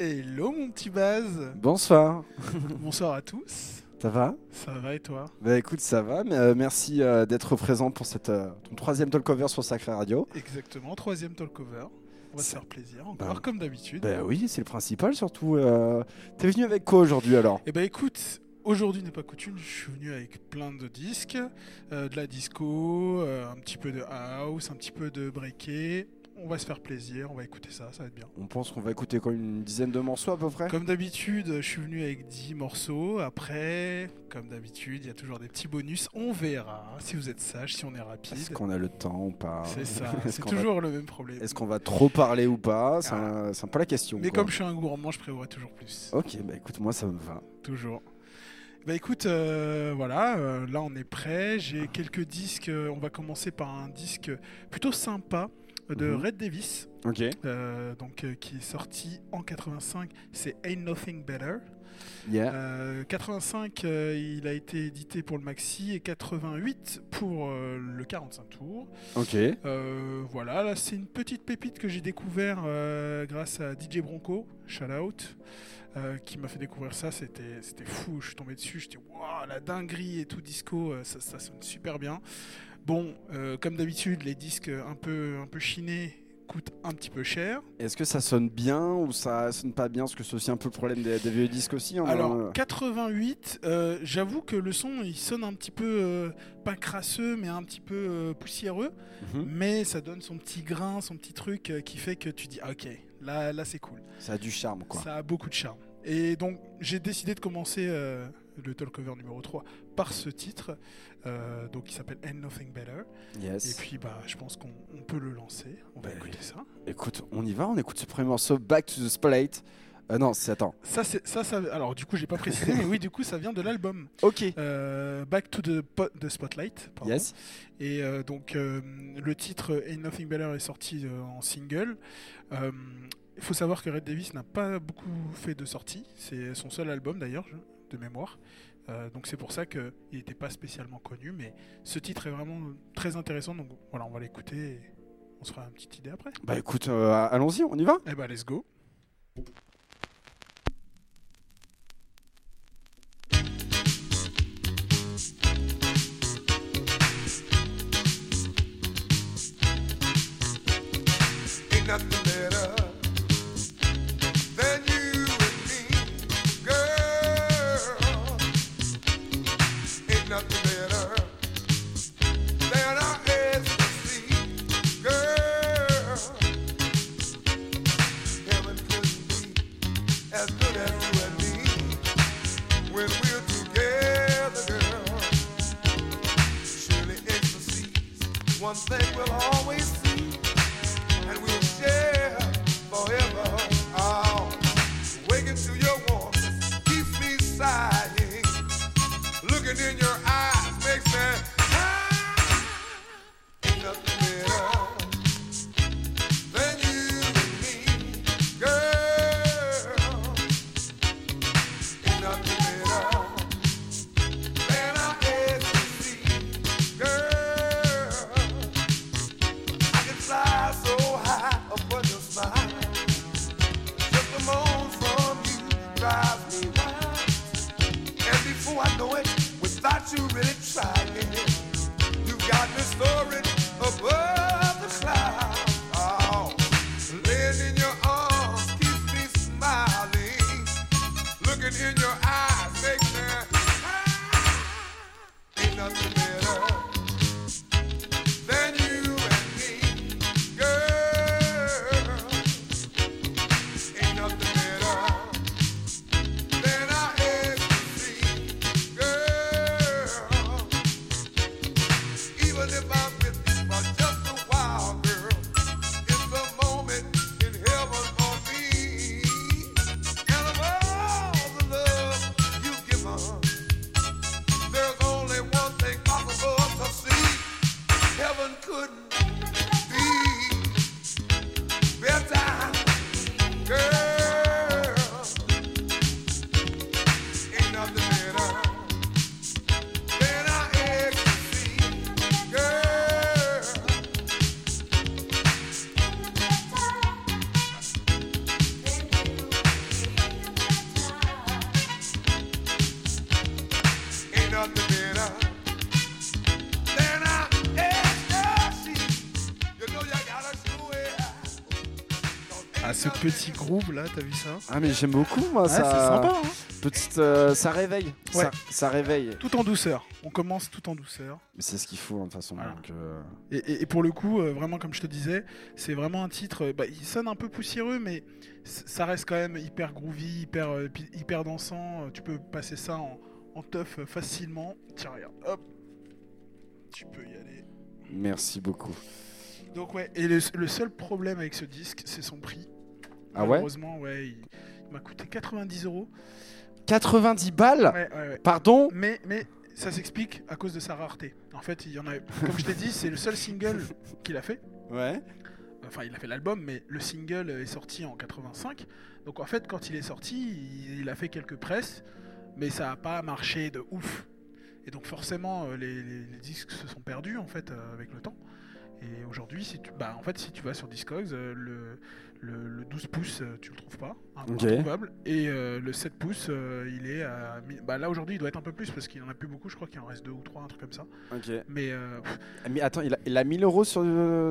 Hello mon petit Baz Bonsoir. Bonsoir à tous. Ça va? Ça va et toi? Bah écoute, ça va. Mais, euh, merci euh, d'être présent pour cette, euh, ton troisième talkover sur Sacré Radio. Exactement, troisième talkover. On va se faire plaisir, encore Bah, comme d'habitude. Bah oui, c'est le principal surtout. T'es venu avec quoi aujourd'hui alors? Eh ben écoute, aujourd'hui n'est pas coutume, je suis venu avec plein de disques, de la disco, un petit peu de house, un petit peu de breaké. On va se faire plaisir, on va écouter ça, ça va être bien. On pense qu'on va écouter quoi une dizaine de morceaux à peu près? Comme d'habitude, je suis venu avec 10 morceaux. Après, comme d'habitude, il y a toujours des petits bonus. On verra si vous êtes sage, si on est rapide. Est-ce qu'on a le temps ou pas? C'est ça, c'est va- toujours le même problème. Est-ce qu'on va trop parler ou pas? C'est Ah. un, peu la question. Mais quoi. comme je suis un gourmand, je prévois toujours plus. Ok, bah écoute, moi ça me va. Toujours. Bah écoute, euh, voilà, euh, là on est prêt. J'ai quelques disques. euh, on va commencer par un disque plutôt sympa de Mhm. Red Davis, euh, donc euh, qui est sorti en 85. C'est Ain't Nothing Better. Yeah. Euh, 85, euh, il a été édité pour le maxi et 88 pour le 45 tours. Ok. Voilà, là c'est une petite pépite que j'ai découvert grâce à DJ Bronco, shout out, euh, qui m'a fait découvrir ça. C'était fou, je suis tombé dessus, j'étais waouh, la dinguerie et tout disco, ça, ça sonne super bien. Bon, euh, comme d'habitude, les disques un peu, un peu chinés coûtent un petit peu cher. Est-ce que ça sonne bien ou ça sonne pas bien? Parce que c'est aussi un peu le problème des, des vieux disques aussi. hein, Alors, euh. 88, euh, j'avoue que le son il sonne un petit peu, euh, pas crasseux, mais un petit peu euh, poussiéreux. Mhm. mais ça donne son petit grain, son petit truc euh, qui fait que tu dis ah, ok, là, là c'est cool. Ça a du charme quoi. Ça a beaucoup de charme. Et donc j'ai décidé de commencer euh, le talkover numéro 3 par ce titre, euh, donc qui s'appelle Ain't Nothing Better. Yes. Et puis bah je pense qu'on on peut le lancer. On va Bah écouter oui. ça. Écoute, on y va, on écoute ce premier morceau, Back to the Spotlight. Euh, non, c'est attends. Ça c'est ça, ça alors du coup j'ai pas précisé mais oui du coup ça vient de l'album Ok. euh, Back to the, Po- the Spotlight. pardon. Yes. Et euh, donc le titre Ain't Nothing Better est sorti en single. Il faut savoir que Red Davis n'a pas beaucoup fait de sorties. C'est son seul album d'ailleurs, de mémoire. Euh, donc c'est pour ça qu'il n'était pas spécialement connu. Mais ce titre est vraiment très intéressant. Donc voilà, on va l'écouter et on se fera une petite idée après. Bah écoute, euh, allons-y, on y va Eh ben let's go. Ain't mistake will all. Groove là, t'as vu ça Ah mais j'aime beaucoup moi Ouais, ça. c'est sympa, hein Petite, euh, ça réveille. Ouais. Ça, ça réveille. Tout en douceur. On commence tout en douceur. Mais c'est ce qu'il faut hein, de toute façon. Voilà. donc, euh, Et, et- et pour le coup, euh, vraiment comme je te disais, c'est vraiment un titre. bah, il sonne un peu poussiéreux, mais ça reste quand même hyper groovy, hyper, hyper dansant. Tu peux passer ça en, en teuf facilement. Tiens, regarde, hop, tu peux y aller. Merci beaucoup. Donc ouais, et le, le seul problème avec ce disque, c'est son prix. Ah ouais Malheureusement, ouais, il, il m'a coûté 90 euros. 90 balles Ouais, ouais, ouais. Pardon Mais, mais ça s'explique à cause de sa rareté. En fait, il y en a, comme je t'ai dit, c'est le seul single qu'il a fait. Ouais. Enfin, il a fait l'album, mais le single est sorti en 85. Donc en fait, quand il est sorti, il, a fait quelques presses, mais ça n'a pas marché de ouf. Et donc forcément, euh, les, les- les disques se sont perdus en fait euh, avec le temps. Et aujourd'hui, si tu, bah, en fait, si tu vas sur Discogs, euh, le, le, le 12 pouces, euh, tu le trouves pas, hein, introuvable. Et euh, le 7 pouces, euh, il est à, bah, là aujourd'hui, il doit être un peu plus parce qu'il en a plus beaucoup. Je crois qu'il en reste deux ou trois, un truc comme ça. Ok. Mais attends, il a, il a 1000 euros sur,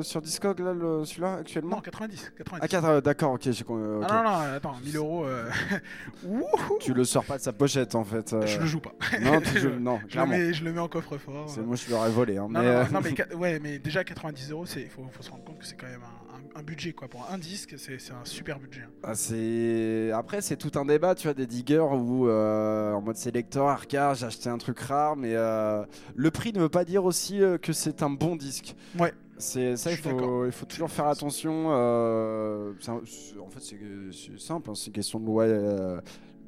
sur Discog là, le- celui-là actuellement? Non, 90, 90. Ah, d'accord, ok. j'ai con- euh, ok. Ah non, non, attends, 1000 euros. Tu le sors pas de sa pochette en fait. Je le joue pas. Non, tu joues- non, Je le, mets, je le mets en coffre-fort. Moi je l'aurais volé. Hein, Non, mais, non, non, mais, ouais, mais déjà 90 euros, il faut, faut se rendre compte que c'est quand même un, un- un budget. Quoi. Pour un disque, c'est un super budget. hein. Ah, après c'est tout un débat tu vois des diggers où euh, en mode sélecteur arcade j'ai acheté un truc rare mais euh, le prix ne veut pas dire aussi euh, que c'est un bon disque Ouais. c'est ça il faut, il faut toujours faire attention euh, un- en fait c'est simple hein, c'est une question de loi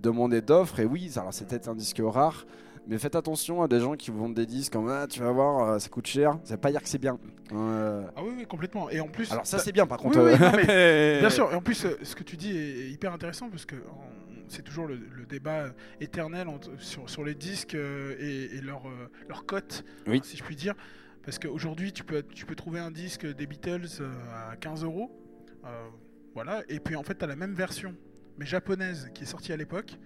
demande et d'offre et oui alors c'est peut-être un disque rare mais faites attention à des gens qui vous vendent des disques comme ah, tu vas voir euh, ça coûte cher ça veut pas dire que c'est bien Euh, Ah oui, oui, complètement. Et en plus. alors ça c'est bien par contre oui, euh, non, mais- mais- Bien sûr, et en plus, ce que tu dis est hyper intéressant parce que c'est toujours le, le débat éternel sur, sur les disques et, et leur, leur cote, hein, si je puis dire. Parce qu'aujourd'hui, tu peux, tu peux trouver un disque des Beatles à 15 euros. Voilà, et puis en fait, tu as la même version, mais japonaise, qui est sortie à l'époque,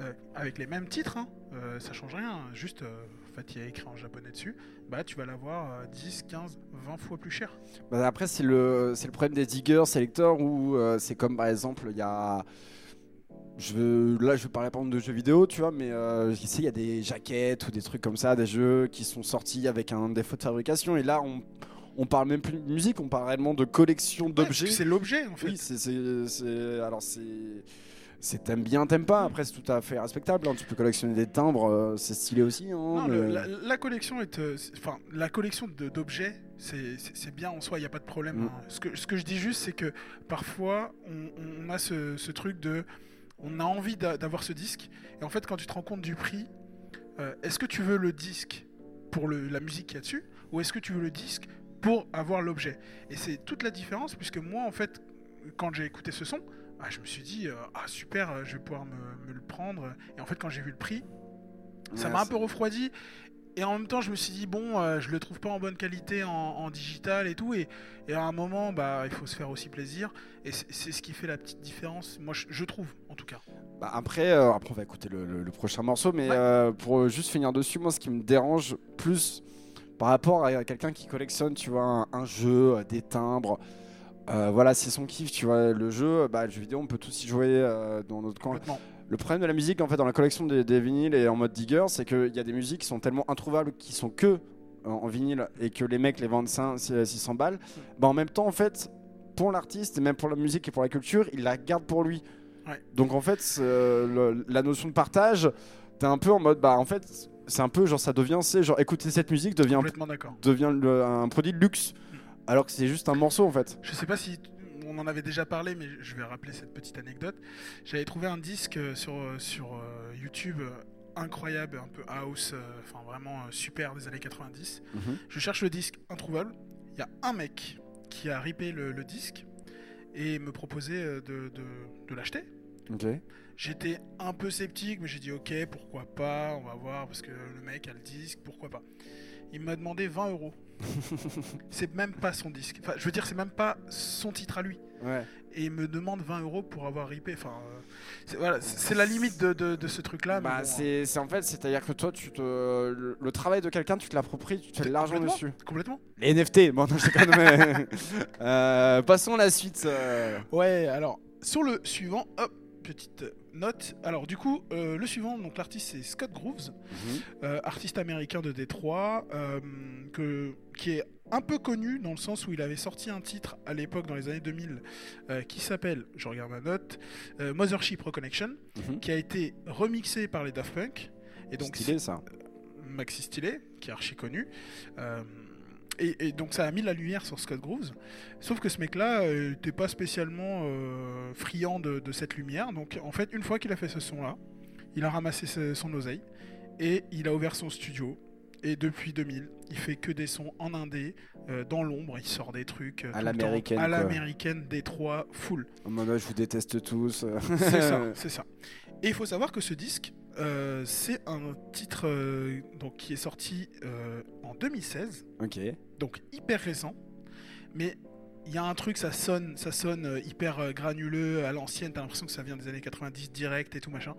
euh, avec les mêmes titres, hein, euh, ça change rien, juste, euh, en fait, il y a écrit en japonais dessus, bah tu vas l'avoir euh, 10, 15, 20 fois plus cher. Bah, après, c'est le, c'est le problème des diggers, selectors, où c'est comme par exemple, il y a. Je veux, là, je vais parler par exemple de jeux vidéo, tu vois, mais euh, il y a des jaquettes ou des trucs comme ça, des jeux qui sont sortis avec un défaut de fabrication, et là, on, on parle même plus de musique, on parle réellement de collection Ouais, d'objets. c'est l'objet, en fait. oui, c'est- alors c'est. C'est t'aimes bien, t'aimes pas. Après, c'est tout à fait respectable. hein. Tu peux collectionner des timbres, euh, c'est stylé aussi. hein, Non, le- la, la collection est, euh, enfin, la collection d'objets, c'est bien en soi, il n'y a pas de problème. Mm. hein. Ce, que, ce que je dis juste, c'est que parfois, on, on a ce, ce truc de, on a envie d'a- d'avoir ce disque, et en fait, quand tu te rends compte du prix, euh, est-ce que tu veux le disque pour le- la musique qu'il y a dessus, ou est-ce que tu veux le disque pour avoir l'objet? Et c'est toute la différence, puisque moi, en fait, quand j'ai écouté ce son, ah, je me suis dit, euh, ah super, euh, je vais pouvoir me, me le prendre. Et en fait, quand j'ai vu le prix, ça m'a un peu refroidi. Et en même temps, je me suis dit, bon, euh, je le trouve pas en bonne qualité en, en digital et tout. Et, et à un moment, bah, il faut se faire aussi plaisir. Et c'est ce qui fait la petite différence, moi, je, je trouve, en tout cas. Bah, après, euh, après, on va écouter le, le- le prochain morceau, mais Ouais. pour juste finir dessus, moi, ce qui me dérange plus par rapport à quelqu'un qui collectionne, tu vois, un, un jeu, des timbres, euh, voilà, c'est son kiff, tu vois, le jeu, bah, le jeu vidéo, on peut tous y jouer euh, dans notre camp. Le problème de la musique, en fait, dans la collection des, des vinyles et en mode digger, c'est qu'il y a des musiques qui sont tellement introuvables, qui sont que en, en vinyle, et que les mecs les vendent 5, 600 balles. Bah, en même temps, en fait, pour l'artiste, et même pour la musique et pour la culture, il la garde pour lui. Ouais. Donc, en fait, euh, le- la notion de partage, t'es un peu en mode, bah, en fait, c'est un peu genre, ça devient, c'est genre, écouter cette musique devient, devient le- un produit de luxe, alors que c'est juste un morceau, en fait. Je sais pas si on en avait déjà parlé, mais je vais rappeler cette petite anecdote. J'avais trouvé un disque euh, sur, euh, sur euh, YouTube incroyable, un peu house, euh, enfin vraiment euh, super des années 90. Mhm. Je cherche le disque introuvable. Il y a un mec qui a ripé le, le disque et me proposait de, de- de l'acheter. J'étais un peu sceptique, mais j'ai dit ok, pourquoi pas, on va voir, parce que le mec a le disque, pourquoi pas. Il m'a demandé 20 euros. c'est même pas son disque. Enfin, je veux dire, c'est même pas son titre à lui. Ouais. Et il me demande 20 euros pour avoir ripé. Enfin, euh, c'est voilà, c'est c'est la limite de, de- de ce truc-là. Bah, bon, c'est c'est en fait, c'est-à-dire que toi, tu te, le, le travail de quelqu'un, tu te l'appropries, tu te fais de l'argent dessus. Complètement. Les NFT, bon, non, je déconne, mais. Euh, passons à la suite. euh. Ouais, alors, sur le suivant, hop, petite note. Alors, du coup, euh, le suivant, donc l'artiste, c'est Scott Grooves. euh, artiste américain de Détroit, euh, que, qui est un peu connu dans le sens où il avait sorti un titre à l'époque, dans les années 2000, euh, qui s'appelle, je regarde ma note, Mothership Reconnection, Mhm. qui a été remixé par les Daft Punk. Et donc, Stylé ça. Maxi Stylé, qui est archi connu. Euh, et, et donc ça a mis la lumière sur Scott Grooves. Sauf que ce mec-là n'était pas spécialement euh, friand de, de cette lumière. Donc en fait, une fois qu'il a fait ce son-là, il a ramassé ce- son oseille et il a ouvert son studio. Et depuis 2000, il fait que des sons en indé, euh, dans l'ombre, il sort des trucs euh, À l'américaine, à l'américaine, Détroit, full. En mode, je vous déteste tous. euh. C'est ça, c'est ça. Et il faut savoir que ce disque, euh, c'est un titre euh, donc, qui est sorti euh, en 2016, ok. donc hyper récent. Mais il y a un truc, ça sonne, ça sonne hyper granuleux à l'ancienne. T'as l'impression que ça vient des années 90 direct et tout machin.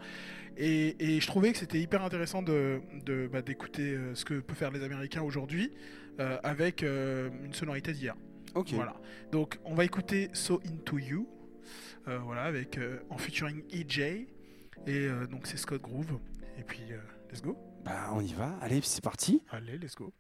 Et, et je trouvais que c'était hyper intéressant de de- bah, d'écouter ce que peuvent faire les Américains aujourd'hui avec une sonorité d'hier. Ok. Voilà. Donc on va écouter So Into You, voilà, avec en featuring EJ et euh, donc c'est Scott Groove. Et puis euh, let's go. Bah, on y va. Allez, c'est parti. Allez, let's go.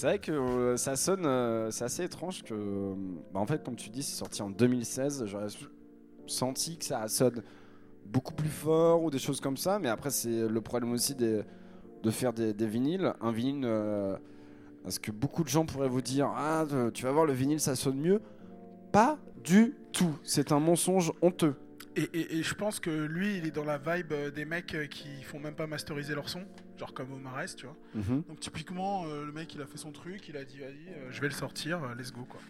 C'est vrai que euh, ça sonne, euh, c'est assez étrange que, euh, bah, en fait, comme tu dis, c'est sorti en 2016. J'aurais senti que ça sonne beaucoup plus fort ou des choses comme ça, mais après c'est le problème aussi de faire des, vinyles. Un vinyle, parce que beaucoup de gens pourraient vous dire, ah, tu vas voir le vinyle, ça sonne mieux? Pas du tout. C'est un mensonge honteux. Et, et- et je pense que lui, il est dans la vibe des mecs qui font même pas masteriser leur son, genre comme Omares, tu vois. Mhm. Donc typiquement, euh, le mec, il a fait son truc, il a dit, vas-y, euh, je vais le sortir, euh, let's go, quoi.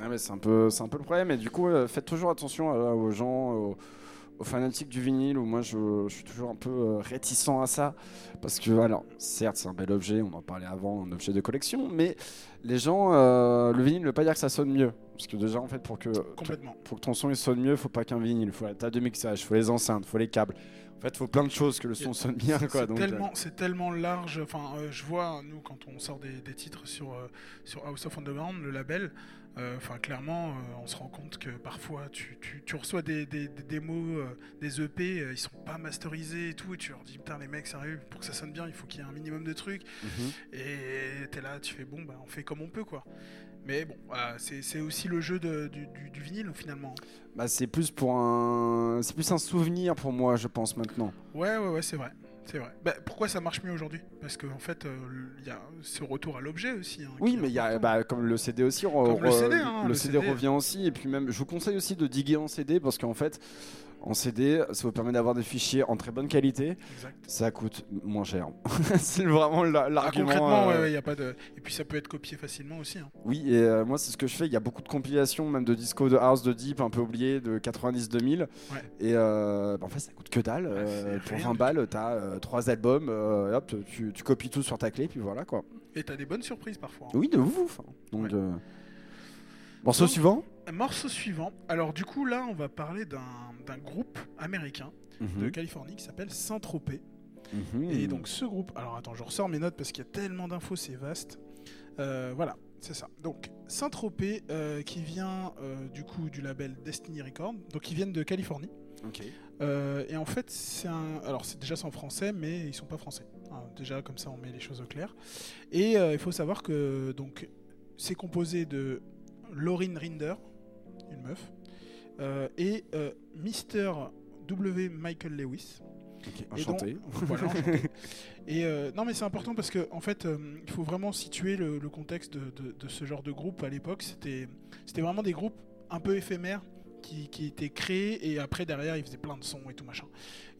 Ouais, mais c'est un peu, c'est un peu le problème. Et du coup, faites toujours attention aux gens, aux, aux fanatiques du vinyle. Où moi, je, je suis toujours un peu euh, réticent à ça, parce que, alors, certes, c'est un bel objet. On en parlait avant, un objet de collection, mais les gens, euh, le vinyle ne veut pas dire que ça sonne mieux, parce que déjà, en fait, pour que Complètement. pour que ton son il sonne mieux, faut pas qu'un vinyle, faut la table de mixage, faut les enceintes, faut les câbles. En fait, faut plein de choses que le son sonne bien, quoi. C'est Donc, euh, tellement, c'est tellement large. Enfin, euh, je vois nous quand on sort des, des titres sur euh, sur House of Underground, le label. Enfin, clairement, on se rend compte que parfois tu, tu, tu reçois des, des, des démos, des EP, ils sont pas masterisés et tout, et tu leur dis putain les mecs sérieux, pour que ça sonne bien, il faut qu'il y ait un minimum de trucs. mhm. Et t'es là, tu fais bon, bah on fait comme on peut quoi. Mais bon, voilà, c'est aussi le jeu de- du, du, du vinyle finalement. bah, c'est plus pour un, c'est plus un souvenir pour moi, je pense maintenant. Ouais, ouais, ouais, c'est vrai. C'est vrai. Bah, pourquoi ça marche mieux aujourd'hui? Parce qu'en fait, euh, il y a ce retour à l'objet aussi. hein, Oui, mais il y a, bah, comme le CD aussi, Comme le re- CD, hein, le le CD CD. revient aussi. Et puis même, je vous conseille aussi de diguer en CD parce qu'en fait, en CD, ça vous permet d'avoir des fichiers en très bonne qualité. Exact. Ça coûte moins cher. c'est vraiment Ah, l'argument. concrètement, euh, ouais, il y a pas de. Et puis ça peut être copié facilement aussi. hein. Oui, et euh, moi c'est ce que je fais. Il y a beaucoup de compilations, même de disco, de house, de deep, un peu oubliés, de 90-2000. Ouais. Et euh, bah, en fait, ça coûte que dalle. Ouais, Euh, pour rien 20 du balles, t'as euh, trois albums. hop, tu, tu copies tout sur ta clé, puis voilà quoi. Et t'as des bonnes surprises parfois. hein. Oui, de ouf. hein. Donc, morceau suivant? Morceau suivant. Alors du coup là, on va parler d'un groupe américain de Mhm. Californie qui s'appelle Saint-Tropez. Mhm. Et donc ce groupe, alors attends, je ressors mes notes parce qu'il y a tellement d'infos, c'est vaste. Euh, voilà, c'est ça. Donc Saint-Tropez euh, qui vient euh, du coup du label Destiny Records, donc ils viennent de Californie. Et en fait, c'est un. Alors, c'est déjà c'est en français, mais ils sont pas français. Hein, déjà, comme ça, on met les choses au clair. Et il faut savoir que donc c'est composé de Lauryn Rinder, une meuf, euh, et euh, Mr. W. Michael Lewis. Ok, Et Enchanté. donc- voilà, enchanté. Et euh, non, mais c'est important parce que en fait, euh, il faut vraiment situer le, le contexte de, de- de ce genre de groupe à l'époque. C'était, c'était vraiment des groupes un peu éphémères qui, qui étaient créés et après derrière ils faisaient plein de sons et tout machin.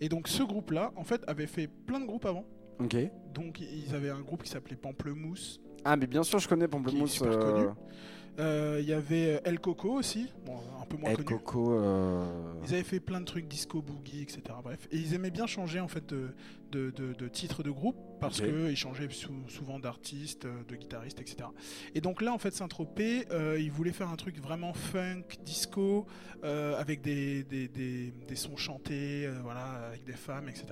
Et donc ce groupe-là, en fait, avait fait plein de groupes avant. Ok. Donc ils avaient un groupe qui s'appelait Pamplemousse. Ah, mais bien sûr, je connais Qui Pamplemousse. est super euh, connu. Euh, Il y avait El Coco aussi, peu moins El connu. Coco. euh, Ils avaient fait plein de trucs disco boogie, etc. Bref, et ils aimaient bien changer en fait de, de, de, de titre de groupe parce Ok. que ils changeaient sou- souvent d'artistes, euh, de guitaristes, etc. Et donc là, en fait, Saint-Tropez, euh, ils voulaient faire un truc vraiment funk, disco, euh, avec des, des, des, des sons chantés, voilà, avec des femmes, etc.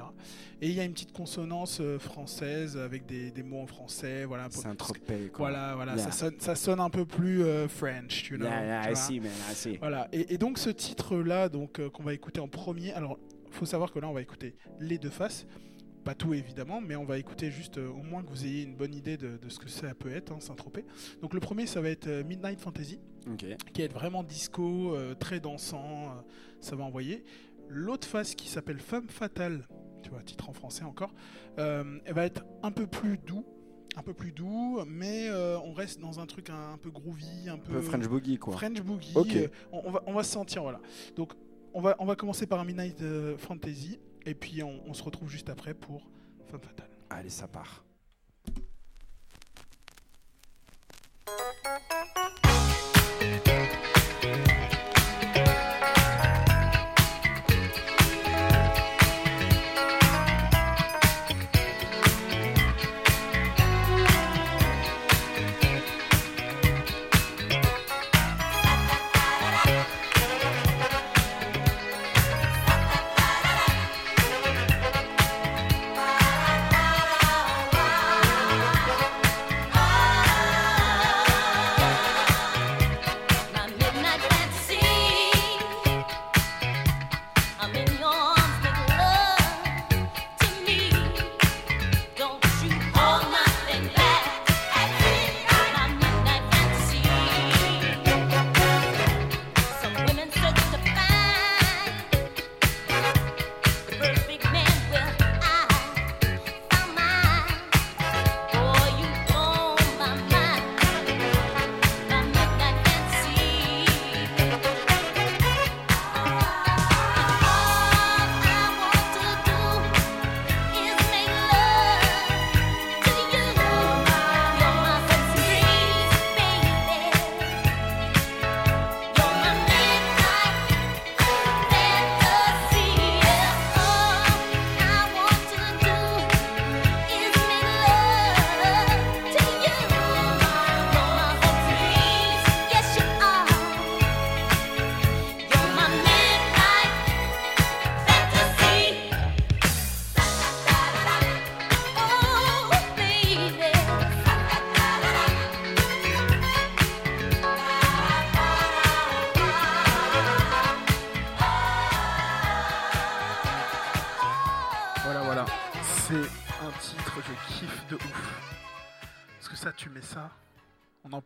Et il y a une petite consonance française avec des, des mots en français, voilà. pour- C'est un tropez, quoi. Voilà, voilà, Yeah. ça, sonne, ça sonne un peu plus French, tu know. Yeah, yeah, tu I vois. see, man, I see. Voilà, et, et donc ce titre-là, donc euh, qu'on va écouter en premier. Alors, faut savoir que là, on va écouter les deux faces, pas tout évidemment, mais on va écouter juste euh, au moins que vous ayez une bonne idée de, de ce que ça peut être, hein, Saint-Tropez. Donc le premier, ça va être euh, Midnight Fantasy, qui va être vraiment disco, très dansant, ça va envoyer. L'autre face qui s'appelle Femme Fatale, tu vois, titre en français encore, elle va être un peu plus doux. Un peu plus doux, mais euh, on reste dans un truc un, un peu groovy, un peu French Boogie, quoi. French Boogie. Euh, on, on va, on va se sentir, voilà. Donc, on va, on va commencer par un Midnight euh, Fantasy, et puis on, on se retrouve juste après pour Femme Fatale. Allez, ça part.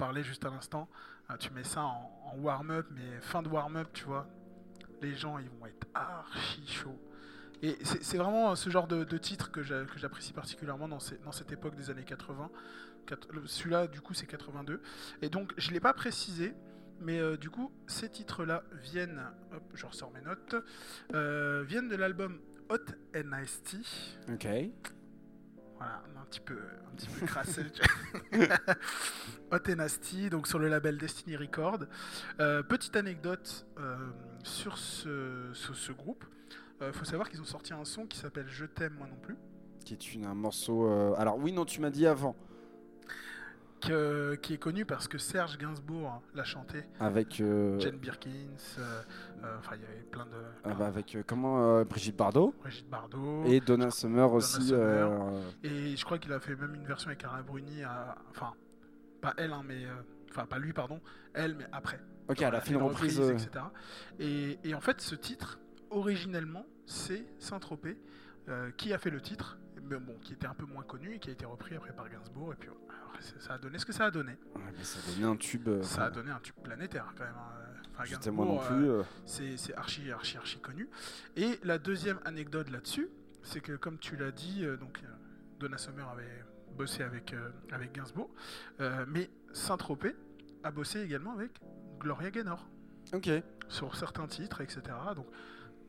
Parlait juste à l'instant, hein, tu mets ça en, warm-up, mais fin de warm-up, tu vois, les gens, ils vont être archi chauds. Et c'est vraiment ce genre de, de titre que j'a- que j'apprécie particulièrement dans, cette époque des années 80. Quat- le- Celui-là, du coup, c'est 82. Et donc, je l'ai pas précisé, mais euh, du coup, ces titres-là viennent, hop, je ressors mes notes, euh, viennent de l'album Hot and. Ok. Voilà, un petit peu, un petit peu crassé. Hot and Nasty, donc sur le label Destiny Record. Euh, petite anecdote euh, sur ce, ce, ce groupe. Il faut savoir qu'ils ont sorti un son qui s'appelle Je t'aime moi non plus, Qui est une, un morceau. euh, Alors, oui, non, tu m'as dit avant. Que- qui est connu parce que Serge Gainsbourg l'a chanté. Avec. euh, Jane Birkins, euh, euh, enfin il y avait plein de. ah bah, avec euh, comment euh, Brigitte Bardot Brigitte Bardot. et Donna Summer aussi. Summer. euh, Et je crois qu'il a fait même une version avec Carla Bruni, enfin, pas elle, hein, mais. euh, Enfin, pas lui, pardon, elle, mais après. Ok, elle a fait une reprise. euh, etc. Et, et en fait, ce titre, originellement, c'est Saint-Tropez euh, qui a fait le titre, mais bon, qui était un peu moins connu et qui a été repris après par Gainsbourg. Et puis, ça a donné ce que ça a donné. ouais, mais ça a donné un tube. euh, Ça a donné un tube planétaire quand même. hein. Enfin, moi non plus. euh, euh, c'est archi, archi, archi connu. Et la deuxième anecdote là-dessus, c'est que comme tu l'as dit, donc Donna Summer avait bossé avec, avec Gainsbourg, mais Saint-Tropez a bossé également avec Gloria Gaynor Ok. sur certains titres, etc. Donc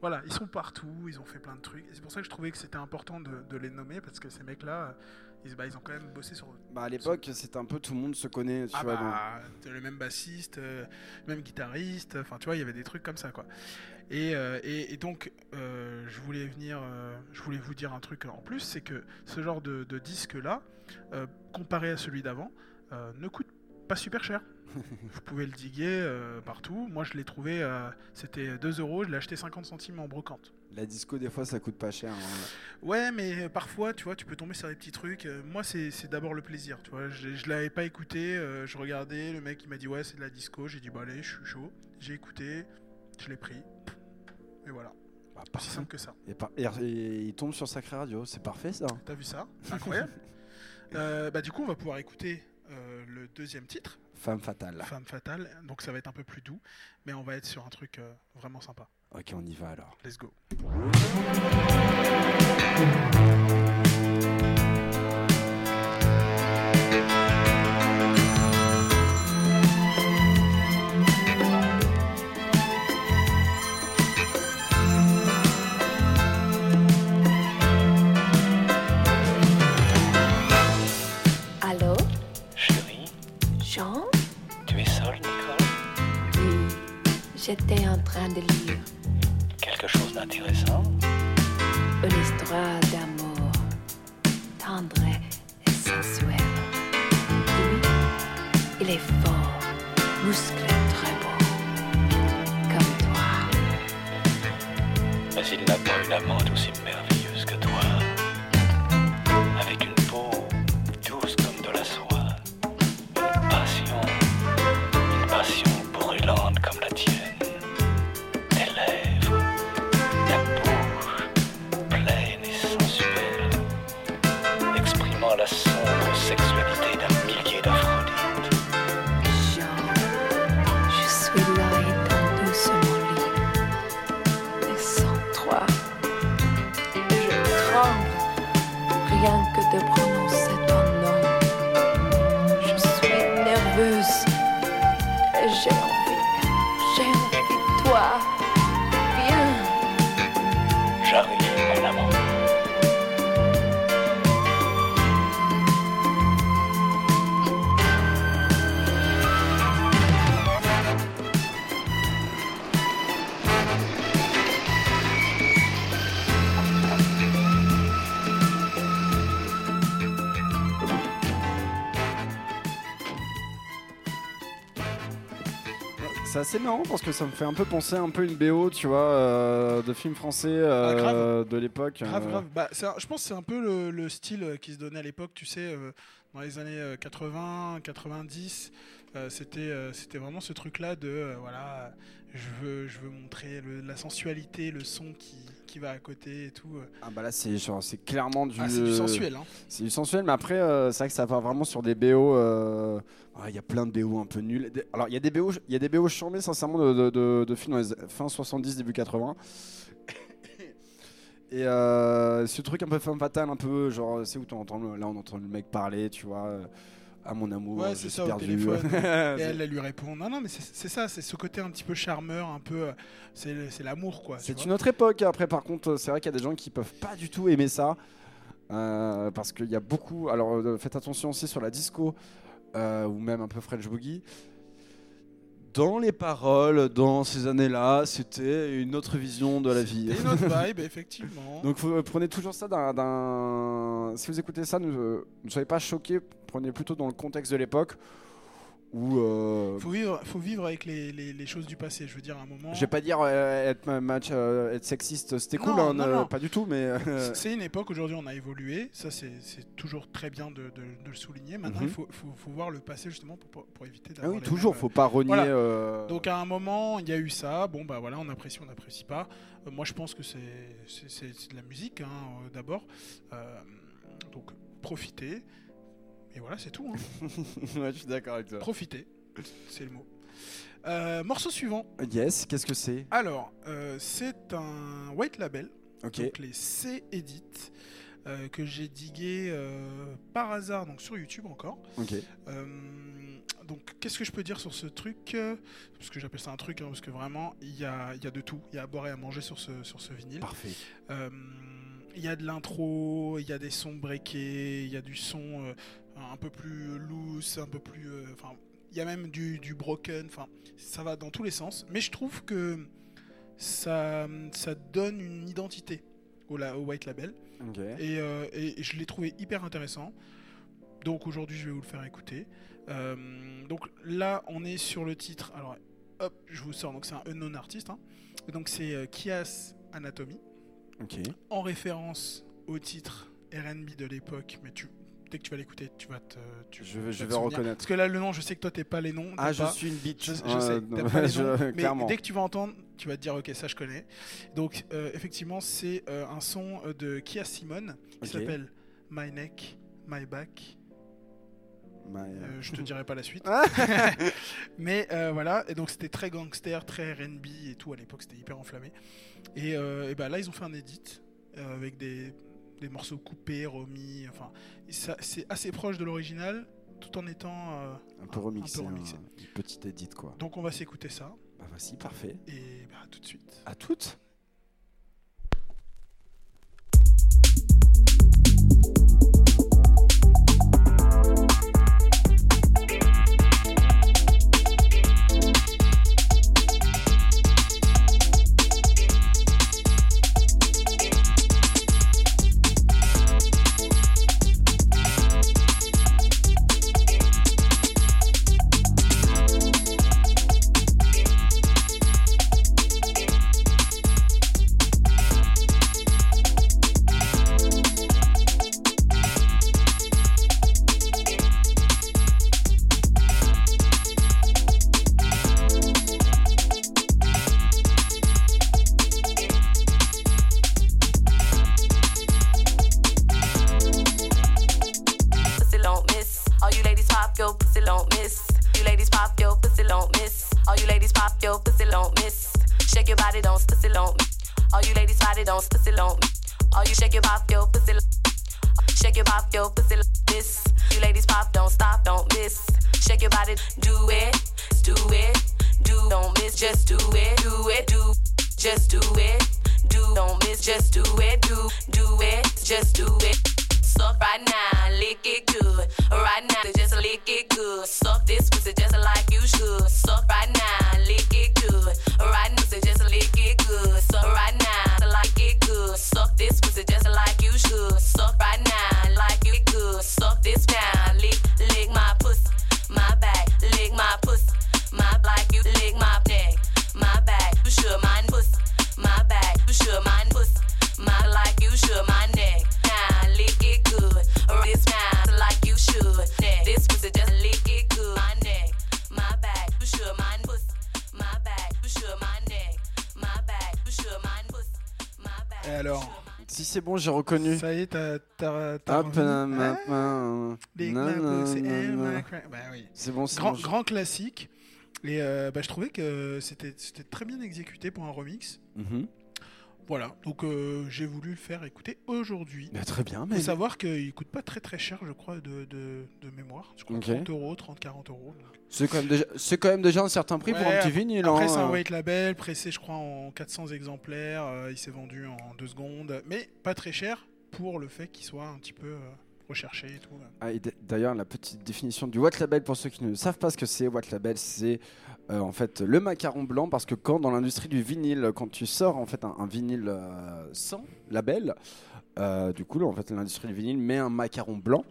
voilà, ils sont partout, ils ont fait plein de trucs. C'est pour ça que je trouvais que c'était important de, de les nommer, parce que ces mecs-là, ils, bah, ils ont quand même bossé sur Bah, à l'époque, c'était un peu tout le monde se connaît. Tu ah vois, bah, le même bassiste, euh, même guitariste, enfin tu vois, il y avait des trucs comme ça quoi. Et, euh, et, et donc, euh, je voulais venir, euh, je voulais vous dire un truc en plus, c'est que ce genre de, de disque-là, comparé à celui d'avant, ne coûte pas super cher. vous pouvez le diguer partout. Moi, je l'ai trouvé, c'était 2 euros, je l'ai acheté 50 centimes en brocante. La disco, des fois, ça coûte pas cher. hein. Ouais, mais euh, parfois, tu vois, tu peux tomber sur des petits trucs. Euh, moi, c'est c'est d'abord le plaisir, tu vois. Je, je l'avais pas écouté, euh, je regardais, le mec il m'a dit ouais, c'est de la disco. J'ai dit bah allez, je suis chaud. J'ai écouté, je l'ai pris. Et voilà, Bah, aussi parfait. simple que ça. Et, par- et- et il tombe sur Sacré Radio, c'est parfait ça. T'as vu ça? Incroyable. Euh, bah du coup, on va pouvoir écouter euh, le deuxième titre, Femme fatale. Femme fatale. Donc ça va être un peu plus doux, mais on va être sur un truc euh, vraiment sympa. Ok, on y va alors. Let's go. Allô? Chérie, Jean? Tu es seule, Nicole? Oui, j'étais en train de lire Quelque chose d'intéressant une histoire d'amour tendre et sensuelle. Lui, il est fort, musclé, très beau, comme toi. Mais il n'a pas une amante aussi C'est assez marrant parce que ça me fait un peu penser un peu une BO, tu vois, euh, de films français euh, Ah, grave. de l'époque. Grave, euh, grave. Bah, un- je pense que c'est un peu le, le style euh, qui se donnait à l'époque, tu sais, euh, dans les années euh, 80, 90. Euh, c'était euh, c'était vraiment ce truc-là de euh, voilà, je veux je veux montrer le- la sensualité, le son qui, qui va à côté et tout. euh. Ah bah là c'est genre c'est clairement du Ah, c'est du sensuel, hein. C'est du sensuel, mais après euh, c'est vrai que ça va vraiment sur des BO. euh, ah, Il y a plein de BO un peu nuls. Alors il y a des BO, il y a des BO chambés sincèrement de, de, de- de films dans les fin 70 début 80. Et euh, ce truc un peu femme fatale, un peu genre c'est où tu entends là on entend le mec parler, tu vois. À mon amour, Ouais, c'est au téléphone. Et elle, elle lui répond non non mais c'est ça, c'est ce côté un petit peu charmeur, un peu euh, c'est l'amour quoi. C'est une autre époque. Après, par contre, c'est vrai qu'il y a des gens qui peuvent pas du tout aimer ça. euh, parce qu'il y a beaucoup. Alors, euh, faites attention aussi sur la disco euh, ou même un peu French Boogie. Dans les paroles, dans ces années-là, c'était une autre vision de la vie. Une autre vibe effectivement. Donc, vous, prenez toujours ça d'un-. Si vous écoutez ça, ne, ne soyez pas choqués. Prenez plutôt dans le contexte de l'époque où. euh, faut vivre faut vivre avec les, les, les choses du passé. Je veux dire à un moment. je vais pas dire euh, être ma- match, euh, être sexiste, c'était cool, hein, non, non. pas du tout, mais euh, C'est une époque, aujourd'hui on a évolué, ça c'est toujours très bien de, de- de le souligner. Maintenant Mhm. il faut, faut- faut voir le passé justement pour, pour- pour éviter Ah d'avoir. oui, toujours, mêmes- faut pas renier. Voilà. euh, Donc à un moment il y a eu ça, bon bah voilà, on apprécie, on n'apprécie pas. Euh, moi je pense que c'est de la musique hein, euh, d'abord. Euh, donc profitez. Et voilà, c'est tout. hein. ouais, je suis d'accord avec toi. profitez, c'est le mot. Euh, morceau suivant. Yes, qu'est-ce que c'est? Alors, euh, c'est un white label. Donc les C Edit euh, que j'ai digué par hasard donc sur YouTube encore. Ok. Donc qu'est-ce que je peux dire sur ce truc? Parce que j'appelle ça un truc hein, parce que vraiment il y a, il y a de tout, il y a à boire et à manger sur ce, sur ce vinyle. Parfait. Il y a de l'intro, il y a des sons breakés, il y a du son un peu plus loose, un peu plus. euh, Enfin, il y a même du, du broken. Enfin, ça va dans tous les sens. Mais je trouve que ça, ça donne une identité au, la- au White Label. Et, euh, et- et je l'ai trouvé hyper intéressant. Donc aujourd'hui, je vais vous le faire écouter. Euh, donc là, on est sur le titre. Alors, hop, je vous sors. Donc c'est un unknown artiste. hein. Donc c'est euh, Kias Anatomy en référence au titre R&B de l'époque, mais tu, dès que tu vas l'écouter, tu vas te, tu, Je vais- tu je vas te vais souvenir. reconnaître. Parce que là, le nom, je sais que toi, t'es pas les noms. Ah, je pas- suis une bitch. Je, je Euh, sais, non, t'aimes pas les je- noms, mais clairement. dès que tu vas entendre, tu vas te dire, ok, ça je connais. Donc, euh, effectivement, c'est euh, un son euh, de Kia Simone qui s'appelle My Neck, My Back. My, je te dirai pas la suite. Ah Mais voilà, et donc c'était très gangster, très RB et tout à l'époque, c'était hyper enflammé. Et, et bah là, ils ont fait un edit avec des, des morceaux coupés, remis. Enfin, ça- c'est assez proche de l'original tout en étant. euh, un peu remixé. remixé. un- Une petite edit, quoi. Donc on va s'écouter ça Bah, voici, parfait. et bah, à tout de suite. À toutes. J'ai reconnu. Ça y est, t'as. c'est bon, c'est Grand, bon. grand classique. Et euh, bah, je trouvais que c'était c'était très bien exécuté pour un remix. Mhm. Voilà, donc euh, j'ai voulu le faire écouter aujourd'hui. Bah, très bien, Il mais. faut savoir qu'il coûte pas très très cher, je crois, de, de, de mémoire. Je crois Ok. 30 euros, 30-40 euros. donc. C'est quand, même déjà- c'est quand même déjà un certain prix pour un petit vinyle. Après, hein. c'est un white label, pressé, je crois, en 400 exemplaires. euh, il s'est vendu en 2 secondes, mais pas très cher pour le fait qu'il soit un petit peu euh, recherché et tout. Ah, D'ailleurs, la petite définition du Watt Label, pour ceux qui ne savent pas ce que c'est, Watt Label, c'est euh, en fait le macaron blanc, parce que quand dans l'industrie du vinyle, quand tu sors en fait un, vinyle euh, sans label, euh, du coup, en fait, l'industrie du vinyle met un macaron blanc.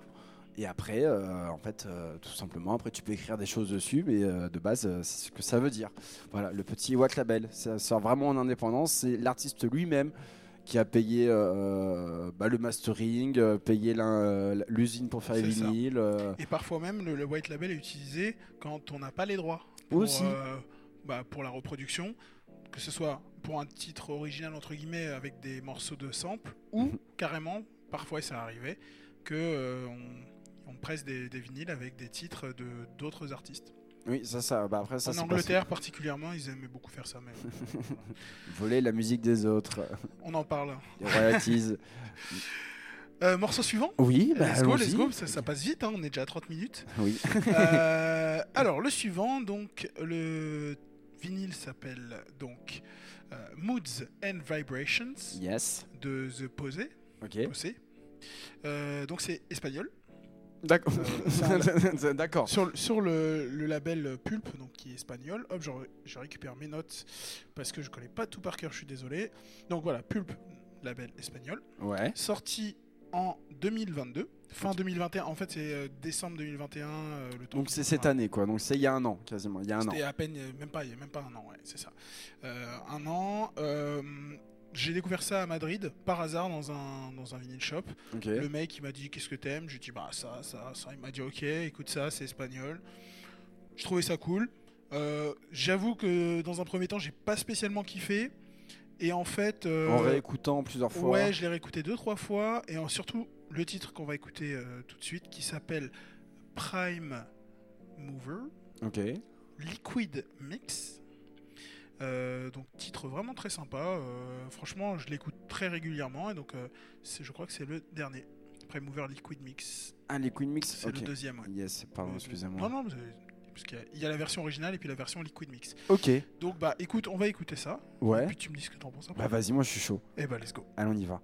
Et après, en fait, tout simplement, après, tu peux écrire des choses dessus, mais de base, c'est ce que ça veut dire. Voilà, le petit Watt Label, ça sort vraiment en indépendance. C'est l'artiste lui-même qui a payé euh, bah, le mastering, euh, payé euh, l'usine pour faire les vinyles. euh, Et parfois même, le, le white label est utilisé quand on n'a pas les droits. Pour, Aussi. euh, bah, pour la reproduction, que ce soit pour un titre original, entre guillemets, avec des morceaux de sample, ou Mhm. carrément, parfois ça arrivait, que euh, on, on presse des, des vinyles avec des titres de d'autres artistes. Oui, ça, ça. Bah après, ça, en Angleterre particulièrement, ils aimaient beaucoup faire ça. Mais voler la musique des autres, on en parle. les royalties. Euh, morceau suivant oui, bah, Let's go, let's go, ça, ça passe vite, hein, on est déjà à 30 minutes. Oui. Euh, alors, le suivant, donc, le vinyle s'appelle donc euh, Moods and Vibrations Yes. de The Pose. Ok. Posé. Donc, c'est espagnol. D'accord. Euh, D'accord. Sur, le- sur le, le label Pulp, donc qui est espagnol, hop, je, re- je récupère mes notes parce que je connais pas tout par cœur, je suis désolé. Donc voilà, Pulp, label espagnol, Ouais. sorti en 2022, fin 2021. En fait, c'est euh, décembre 2021. euh, le temps Donc c'est cette année, quoi. Donc c'est il y a un an, quasiment. Il y a un an. C'était à peine, même pas, il y a même pas un an, ouais, c'est ça. Un an. J'ai découvert ça à Madrid par hasard dans un dans un vinyle shop. Le mec il m'a dit qu'est-ce que t'aimes, je lui ai dit bah ça ça ça. Il m'a dit ok écoute ça c'est espagnol. Je trouvais ça cool. Euh, J'avoue que dans un premier temps j'ai pas spécialement kiffé et en fait euh, En réécoutant plusieurs fois. ouais je l'ai réécouté deux trois fois et en- surtout le titre qu'on va écouter euh, tout de suite qui s'appelle Prime Mover. Ok. Liquid Mix. Donc titre vraiment très sympa. Euh, franchement, je l'écoute très régulièrement et donc euh, je crois que c'est le dernier. Prime Mover Liquid Mix. Ah, Queen Mix. C'est le deuxième. ouais. Yes. Pardon, Euh, excusez-moi. Non, non, parce qu'il y a- il y, a la version originale et puis la version Liquid Mix. Ok. Donc bah écoute, on va écouter ça. Et Ouais. puis tu me dis ce que t'en penses après. Bah vas-y, moi je suis chaud. Et bah let's go. Allez, on y va.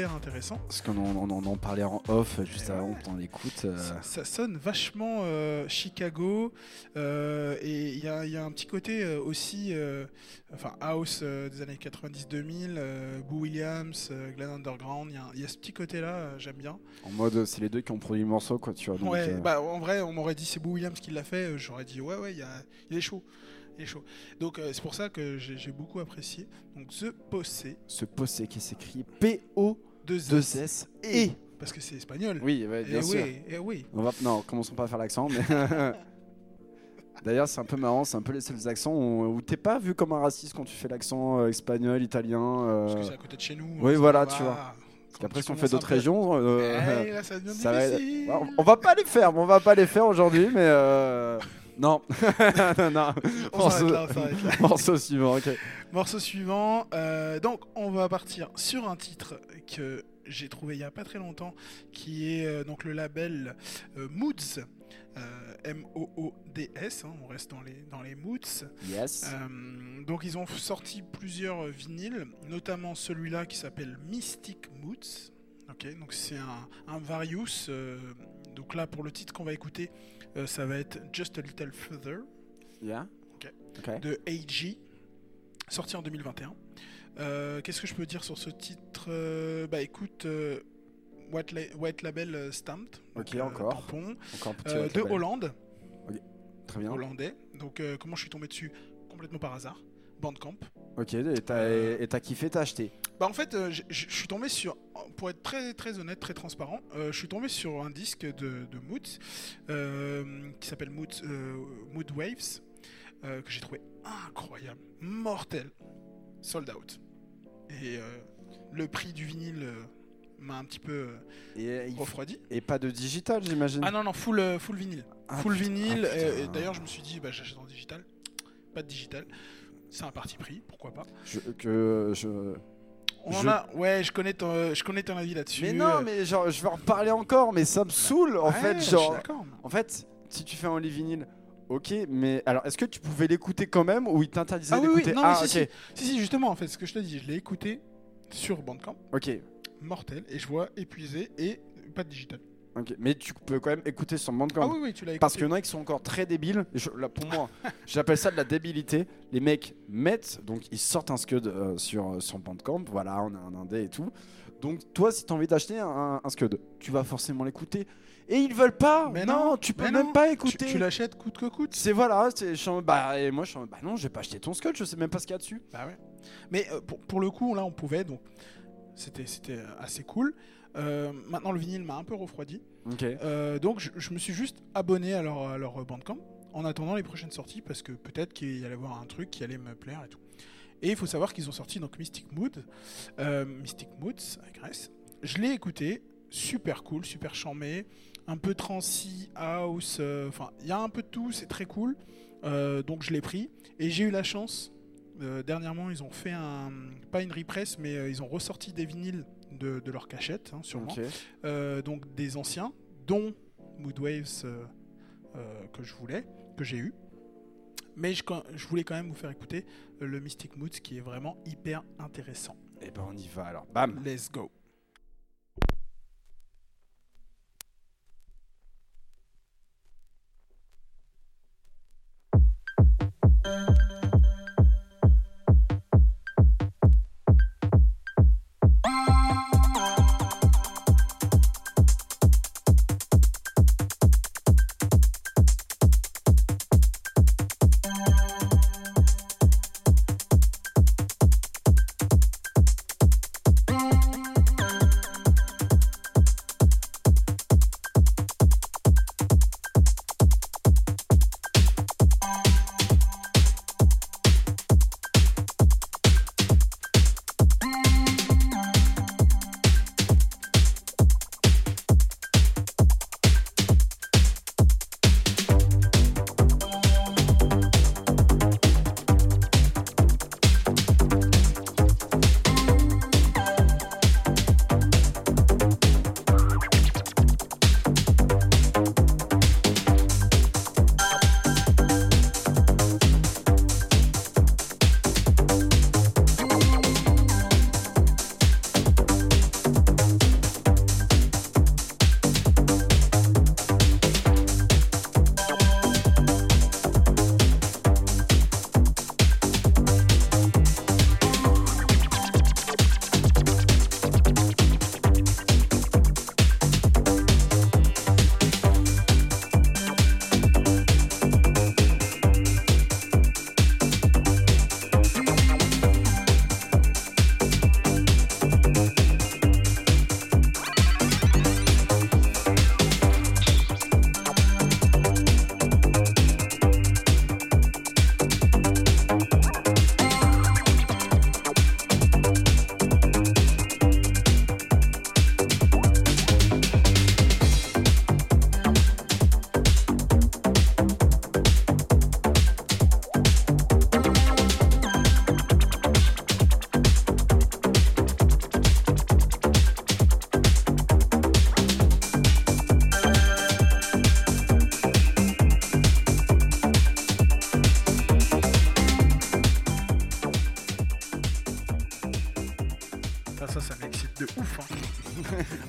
Hyper intéressant. Parce qu'on en, on parlait en off juste Et avant ouais. qu'on l'écoute. euh, Ça, ça sonne vachement euh, Chicago euh, et il y a, il y a un petit côté euh, aussi, euh, enfin house euh, des années 90-2000, euh, Boo Williams, euh, Glen Underground. Il y a, il y a ce petit côté là, j'aime bien. En mode, c'est les deux qui ont produit le morceau, quoi, tu vois. donc, ouais, euh, bah en vrai, on m'aurait dit c'est Boo Williams qui l'a fait, euh, j'aurais dit ouais ouais, il, y a- il est chaud. Donc euh, c'est pour ça que j'ai beaucoup apprécié. Donc The Posse Ce possé qui s'écrit P-O-2-S 2S et. parce que c'est espagnol. Oui, ouais, Eh bien sûr. oui, eh oui. On va... Non, commençons pas à faire l'accent, mais. D'ailleurs, c'est un peu marrant, c'est un peu les seuls accents où, t'es pas vu comme un raciste quand tu fais l'accent euh, espagnol, italien. euh, Parce que c'est à côté de chez nous. oui, voilà, va. tu vois. Parce qu'après, si on fait d'autres régions. euh, Eh, là, ça va on- va pas les faire, on va pas les faire aujourd'hui, mais. euh, Non. non. On s'arrête Morceau- là, on s'arrête là. Morceau suivant, ok. Morceau suivant. euh, donc, on va partir sur un titre que j'ai trouvé il y a pas très longtemps, qui est euh, donc le label euh, Moods. M-O-O-D-S, hein, on reste dans les, dans les Moods. Yes. Donc ils ont sorti plusieurs vinyles, notamment celui-là qui s'appelle Mystic Moods. Ok, donc c'est un, un Various. donc là pour le titre qu'on va écouter, ça va être Just a Little Further Yeah. ok. Ok. de AG, sorti en 2021. Euh, Qu'est-ce que je peux dire sur ce titre Euh, Bah écoute, euh, White, La- White Label Stamped, Ok, donc, encore. tampon, Encore un petit White de. Hollande, Très bien. hollandais. Donc comment je suis tombé dessus? Complètement par hasard. Bandcamp. Ok, et t'as kiffé, t'as acheté? Bah en fait, je suis tombé sur, pour être très très honnête, très transparent, je suis tombé sur un disque de, de Moods qui s'appelle Mood Waves euh, que j'ai trouvé incroyable, mortel, sold out. Et euh, le prix du vinyle euh, m'a un petit peu Et, refroidi. et pas de digital, j'imagine. Ah non non, full full vinyle, Ah, full putain, vinyle. ah, D'ailleurs, je me suis dit, bah, j'achète en digital, pas de digital. C'est un parti pris, pourquoi pas. Je- que je. On Je- en a, ouais, je connais ton, je connais ton avis là-dessus. Mais non, mais genre, je vais en reparler encore, mais ça me saoule en ouais, fait. je suis Genre, en fait, si tu fais un lit vinyle, ok, mais alors, est-ce que tu pouvais l'écouter quand même ou il t'interdisait Ah oui, oui, d'écouter non, mais Ah, si, ok, Si, si, justement, en fait, ce que je te dis, je l'ai écouté sur Bandcamp, ok, mortel, et je vois épuisé et pas de digital. ok. Mais tu peux quand même écouter sur Bandcamp. Ah oui, oui, tu l'as écouté. Parce qu'il y en a qui sont encore très débiles. Et je- là, pour moi, j'appelle ça de la débilité. Les mecs mettent, donc ils sortent un scud euh, sur, sur Bandcamp. Voilà, on a un indé et tout. Donc, toi, si tu as envie d'acheter un, un scud, tu vas forcément l'écouter. Et ils veulent pas. Mais non, non, tu peux même non. pas Tu, écouter. tu l'achètes coûte que coûte. C'est voilà, c'est, bah, et moi je suis bah non, je vais pas acheter ton scud, je sais même pas ce qu'il y a dessus. Bah ouais. Mais euh, pour, pour le coup, là, on pouvait, donc c'était c'était assez cool. Euh, maintenant, le vinyle m'a un peu refroidi. Ok. Euh, donc, je, je me suis juste abonné à leur, à leur Bandcamp en attendant les prochaines sorties parce que peut-être qu'il y allait avoir un truc qui allait me plaire et tout. Et il faut savoir qu'ils ont sorti donc Mystic Mood, euh, Mystic Moods avec S. Je l'ai écouté, super cool, super charmé, un peu transi, house, euh, enfin il y a un peu de tout, c'est très cool. Euh, donc je l'ai pris et j'ai eu la chance. euh, dernièrement, ils ont fait un pas une repress, mais ils ont ressorti des vinyles de, de leur cachette, hein, sûrement. Donc des anciens, dont Moodwaves que je voulais, que j'ai eu. Mais je, voulais quand même vous faire écouter le Mystic Moods qui est vraiment hyper intéressant. Et ben on y va alors. Bam. Let's go.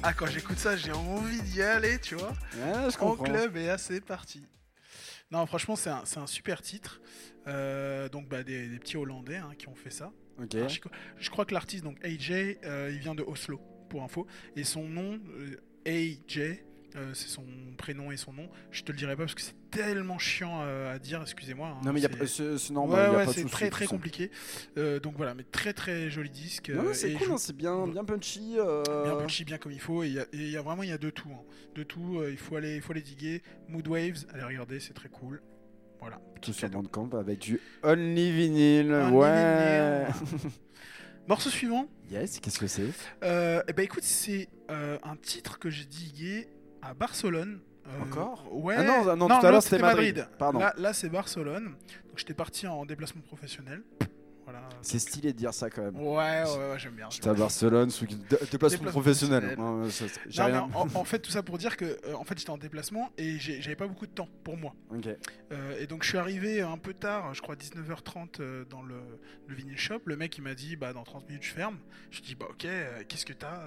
Ah, quand j'écoute ça, j'ai envie d'y aller, tu vois. Ouais, je En club et là, c'est parti. Non, franchement, c'est un, un super titre. Euh, donc, bah, des, des petits Hollandais hein, qui ont fait ça. Ok. Alors, je, je crois que l'artiste, donc AJ, euh, il vient de Oslo, pour info. Et son nom, euh, AJ, euh, c'est son prénom et son nom. Je te le dirai pas parce que c'est tellement chiant à dire, excusez-moi. hein, Non, mais il y a c'est- Ouais, normal. y a ouais, pas de c'est très très compliqué. Euh, donc voilà, mais très très joli disque. Euh, c'est cool, je- hein, c'est bien, bien punchy. bien punchy, bien comme il faut. Et il y a- y, vraiment il y a de tout, hein. de tout. il faut aller, il faut aller diguer. Mood Waves, allez regarder, c'est très cool. Voilà. Tout sur. Bandcamp avec du Only Vinyl. Only ouais. Vinyl. Morceau suivant. Yes, qu'est-ce que c'est? Eh ben écoute, c'est un titre que j'ai digué à Barcelone. Euh, Encore? Ouais. Ah non, non, tout à l'heure, c'était Madrid. Pardon. Là, là, c'est Barcelone. Donc j'étais parti en déplacement professionnel. Voilà. C'est stylé de dire ça quand même. Ouais, ouais, ouais, j'aime bien. J'étais à Barcelone sous déplacement professionnel. ça, Non, rien. en, en fait, tout ça pour dire que euh, en fait, j'étais en déplacement et j'avais pas beaucoup de temps pour moi. Ok. Euh, et donc, je suis arrivé un peu tard, je crois 19h30 euh, dans le, le vinyl shop. Le mec, il m'a dit, bah, dans 30 minutes, je ferme. Je dis, bah, ok, euh, qu'est-ce que t'as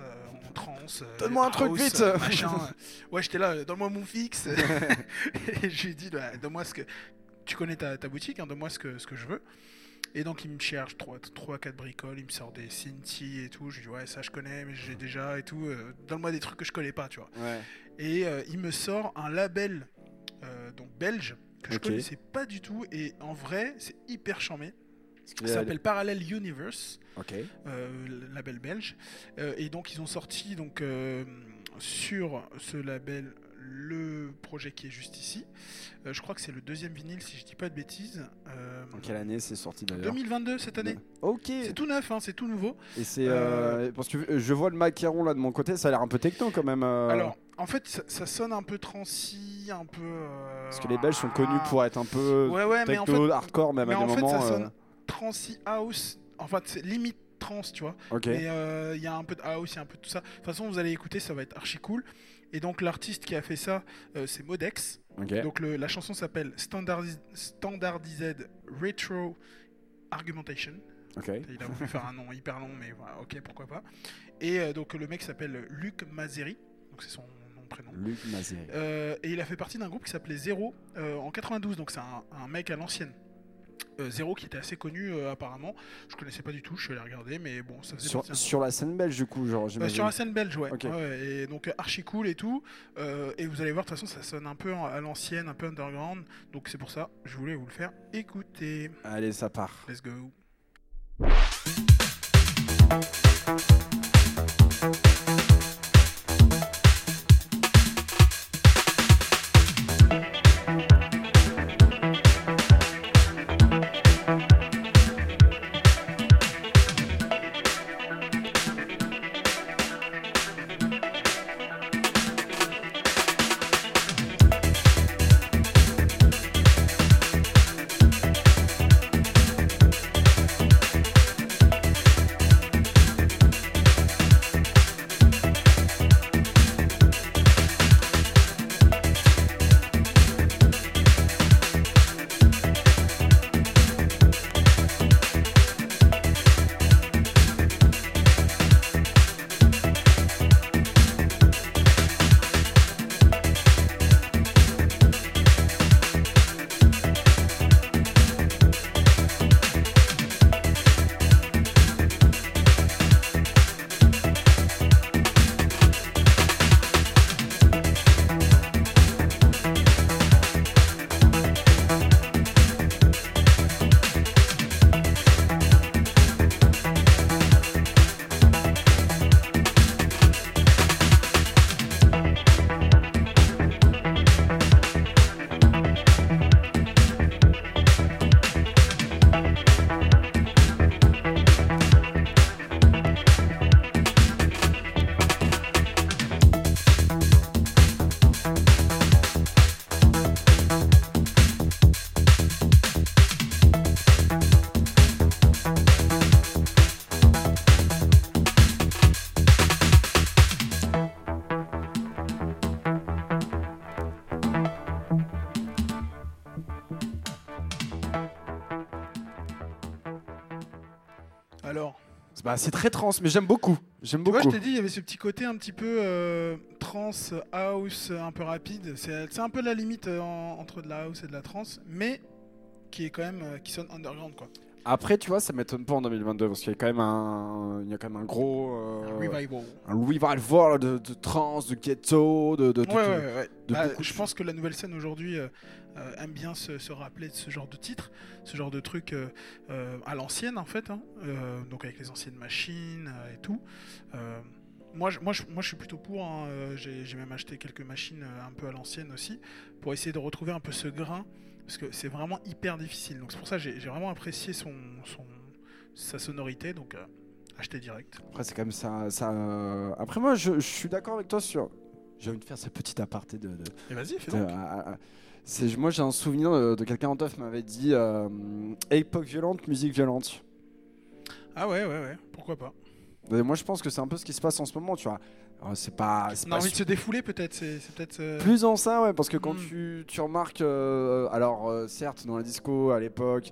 en trance euh, Donne-moi un truc, vite machin. Ouais, j'étais là, donne-moi mon fixe. et je lui ai dit, bah, donne-moi ce que. Tu connais ta, ta boutique, hein, donne-moi ce que, ce que je veux. Et donc il me cherche 3-4 bricoles, il me sort des Cinti et tout. Je lui dis ouais ça je connais mais j'ai déjà et tout. euh, Donne-moi des trucs que je connais pas tu vois. Ouais. Et euh, il me sort un label euh, donc belge que je Ok. connaissais pas du tout et en vrai c'est hyper charmé. Ça s'appelle Parallel Universe, euh, label belge. Euh, et donc ils ont sorti donc euh, sur ce label le projet qui est juste ici. Euh, je crois que c'est le deuxième vinyle si je dis pas de bêtises. Euh, En quelle année c'est sorti d'ailleurs 2022 cette année. Ok. C'est tout neuf, hein, c'est tout nouveau. Et c'est euh, parce que je vois le macaron là de mon côté, ça a l'air un peu techno quand même. Alors, en fait, ça, ça sonne un peu transi, un peu. parce que les Belges sont connus pour être un peu Ouais, ouais, mais en techno, fait, hardcore même mais à des en fait, ça sonne transi house. En fait, c'est limite trans, tu vois. Ok. Mais il y a un peu de house, il y a un peu de tout ça. De toute façon, vous allez écouter, ça va être archi cool. Et donc, l'artiste qui a fait ça, euh, c'est Modex. Donc, le- la chanson s'appelle Standardized Retro Argumentation. Il a voulu faire un nom hyper long, mais voilà, ok, pourquoi pas. Et euh, donc, le mec s'appelle Luc Mazeri. Donc, c'est son nom prénom. Luc Mazet. Euh, et il a fait partie d'un groupe qui s'appelait Zero en 92, donc c'est un, un mec à l'ancienne. Euh, Zero qui était assez connu euh, apparemment. Je connaissais pas du tout, je suis allé regarder, mais bon, ça faisait Sur, sur la scène belge du coup, genre euh, j'imagine. sur la scène belge, ouais. Et donc euh, archi cool et tout. Euh, et vous allez voir, de toute façon, ça sonne un peu à l'ancienne, un peu underground. Donc c'est pour ça, je voulais vous le faire écouter. Allez, ça part. Let's go. Bah, c'est très trans, mais j'aime beaucoup. J'aime Tu vois, je beaucoup. t'ai dit, il y avait ce petit côté un petit peu euh, trance, house, un peu rapide. C'est un peu la limite euh, en- entre de la house et de la trance, mais qui est quand même euh, qui sonne underground quoi. Après, tu vois, ça m'étonne pas en 2022 parce qu'il y a quand même un, il y a quand même un gros, euh, Un revival. un revival de, de trance, de ghetto, de, de, Ouais, tout- ouais, ouais, ouais. de Bah, je pense que la nouvelle scène aujourd'hui euh, euh, aime bien se, se rappeler de ce genre de titre, ce genre de truc euh, à l'ancienne en fait, hein, donc avec les anciennes machines et tout. Moi, je, moi, je, moi, je suis plutôt pour. hein, J'ai même acheté quelques machines un peu à l'ancienne aussi pour essayer de retrouver un peu ce grain parce que c'est vraiment hyper difficile. Donc c'est pour ça que j'ai vraiment apprécié son, son sa sonorité. Donc euh, acheter direct. Après, c'est quand même ça. ça euh, Après, moi, je, je suis d'accord avec toi sur. J'ai envie de faire ce petit aparté de. de- Et vas-y, fais de- donc. à- c'est, moi, j'ai un souvenir de, de quelqu'un en teuf m'avait dit euh, époque violente, musique violente. Ah ouais, ouais, ouais. Pourquoi pas? Et moi, je pense que c'est un peu ce qui se passe en ce moment, tu vois. Alors, c'est pas. On a envie de se défouler peut-être. C'est peut-être. euh, Plus en ça, ouais, parce que quand Mm. tu, tu remarques, euh, alors euh, certes, dans la disco à l'époque,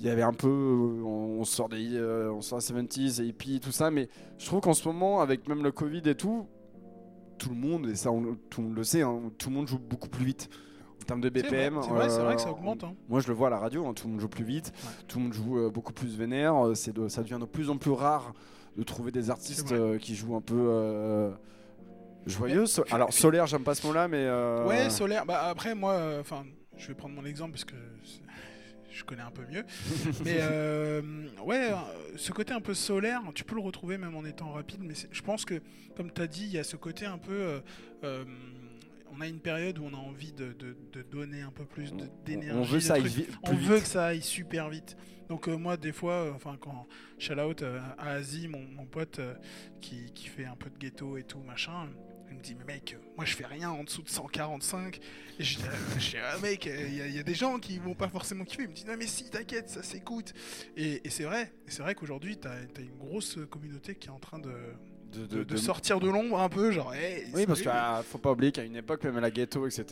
il y avait un peu, on, on sort des, on sort des 70s, et hippies, tout ça, mais je trouve qu'en ce moment, avec même le Covid et tout, tout le monde, et ça, on, tout le monde le sait, hein, tout le monde joue beaucoup plus vite. En termes de BPM, c'est vrai, que ça augmente. hein. Moi, je le vois à la radio, hein, tout le monde joue plus vite, Ouais. tout le monde joue beaucoup plus vénère. C'est ça devient de plus en plus rare de trouver des artistes euh, qui jouent un peu euh, joyeux. So- puis- Alors, solaire, j'aime pas ce mot-là, mais. euh, Ouais, solaire. Bah après moi, euh, enfin, je vais prendre mon exemple parce que je connais un peu mieux. mais euh, ouais, euh, ce côté un peu solaire, tu peux le retrouver même en étant rapide. Mais je pense que, comme tu as dit, il y a ce côté un peu. euh, euh, on a une période où on a envie de, de- de donner un peu plus d'énergie. on veut ça aille On que ça aille super vite. Donc euh, moi, des fois, euh, enfin quand shout out euh, à Asie, mon, pote qui, qui fait un peu de ghetto et tout machin, il me dit mais mec, moi je fais rien en dessous de 145. Et je dis ah, mec, il y, a- des gens qui vont pas forcément kiffer. Il me dit non mais si, t'inquiète, ça s'écoute. Et, c'est vrai, c'est vrai qu'aujourd'hui t'as as une grosse communauté qui est en train de, de, sortir de l'ombre un peu, genre. hey, Oui, parce qu'il salut. faut pas oublier qu'à une époque, même à la ghetto, etc.,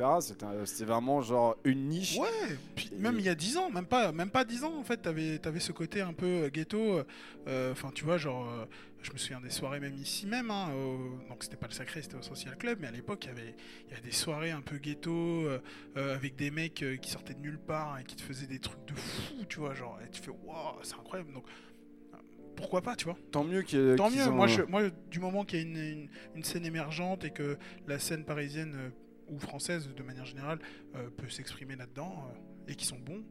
c'était vraiment genre une niche. Ouais, puis même il y a 10 ans, même pas, même pas 10 ans en fait, t'avais avais ce côté un peu euh, ghetto. euh, Enfin, tu vois, genre, euh, je me souviens des soirées même ici même. Hein, au- donc c'était pas le sacré, c'était au Social Club, mais à l'époque il y avait, il y avait des soirées un peu ghetto euh, avec des mecs qui sortaient de nulle part et qui te faisaient des trucs de fou, tu vois, genre, et tu fais waouh, c'est incroyable. Donc pourquoi pas, tu vois Tant mieux que. Tant mieux. Moi, je- moi, du moment qu'il y a une, une- une scène émergente et que la scène parisienne euh, ou française, de manière générale, euh, peut s'exprimer là-dedans euh, et qui sont bons,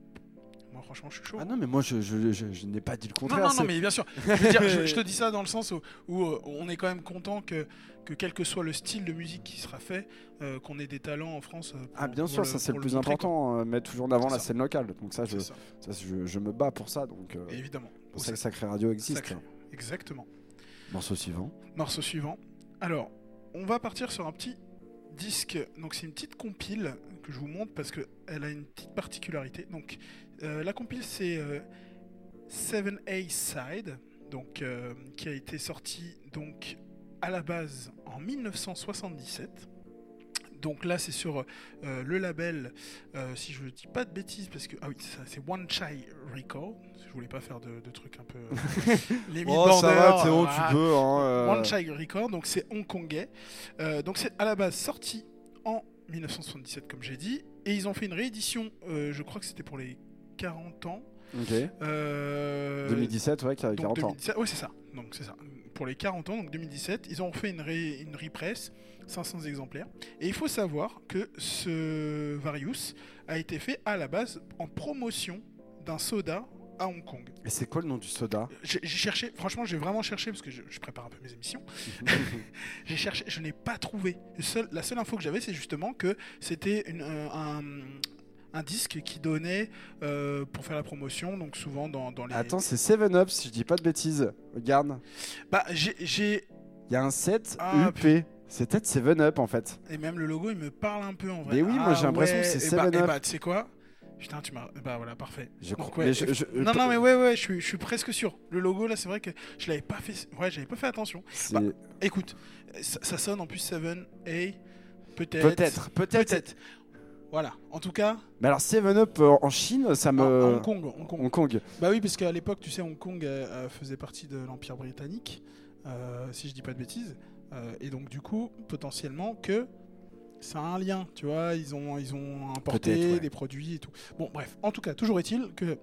moi, franchement, je suis chaud. Ah non, mais moi, je, je, je- je n'ai pas dit le non, contraire. non, non, c'est- mais bien sûr. Je, dire, te dis ça dans le sens où, où, euh, on est quand même content que, que quel que soit le style de musique qui sera fait, euh, qu'on ait des talents en France. euh, pour- Ah, bien sûr, le- ça c'est le plus important, mettre toujours en avant la scène locale. Donc ça, je, ça, ça, je, me bats pour ça. Donc euh, évidemment. pour ça que Sacré Radio existe. Sacré. hein. Exactement. Morceau suivant. Morceau suivant. Alors, on va partir sur un petit disque. Donc, c'est une petite compile que je vous montre parce qu'elle a une petite particularité. Donc, euh, la compile, c'est euh, 7A Side, donc, euh, qui a été sorti donc, à la base en 1977. Donc là, c'est sur euh, le label, euh, si je ne dis pas de bêtises, parce que ah oui, c'est ça, c'est One Chai Record. Je voulais pas faire de, de trucs un peu euh, les Oh, ça va, border, Théo, voilà. tu peux. Hein, euh, One Child Record, donc c'est hongkongais. Euh, donc c'est à la base sorti en 1977, comme j'ai dit, et ils ont fait une réédition, euh, je crois que c'était pour les 40 ans. Ok. Euh, 2017, ouais, qui a donc 40 ans. 2017 ouais, c'est ça. Donc c'est ça. Pour les 40 ans, donc 2017, ils ont fait une, ré, une repress, 500 exemplaires. Et il faut savoir que ce Varius a été fait à la base en promotion d'un soda à Hong Kong. Et c'est quoi le nom du soda? J'ai cherché, franchement, j'ai vraiment cherché parce que je, je prépare un peu mes émissions. J'ai cherché, je n'ai pas trouvé. Seul- la seule info que j'avais, c'est justement que c'était euh, un, un disque qui donnait euh, pour faire la promotion, donc souvent dans, dans les. Attends, c'est 7-Up, si je dis pas de bêtises. Regarde. Bah, j'ai-. Il y a un 7 Ah, UP. C'est peut-être 7-Up en fait. Et même le logo, il me parle un peu en vrai. Mais oui, moi, j'ai l'impression que c'est bah, 7 et Up. bah, tu sais quoi? Putain, tu m'as. Bah voilà, parfait. Je Donc, ouais, je- je- non, non, mais ouais, ouais, je suis, je suis presque sûr. Le logo, là, c'est vrai que je l'avais pas fait. Ouais, j'avais pas fait attention. Bah, Écoute, ça, ça sonne en plus 7A, peut-être. Peut-être, peut-être. Peut-être. Voilà. En tout cas, Mais alors 7-Up euh, en Chine, ça me. à Hong Kong. Hong Kong. Hong Kong. Bah oui, parce qu'à l'époque, tu sais, Hong Kong euh, euh, faisait partie de l'Empire britannique. euh, si je dis pas de bêtises. Euh, et donc du coup, potentiellement que ça a un lien, tu vois, ils ont, ils ont importé ouais. des produits et tout. Bon, bref, en tout cas, toujours est-il que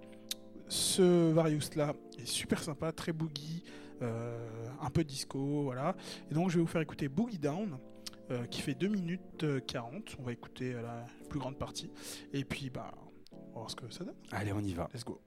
ce Various-là est super sympa, très boogie, euh, un peu disco, voilà. Et donc je vais vous faire écouter Boogie Down, euh, qui fait 2 minutes euh, 40. On va écouter euh, la plus grande partie. Et puis, bah, on va voir ce que ça donne. Allez, on y va. Let's go.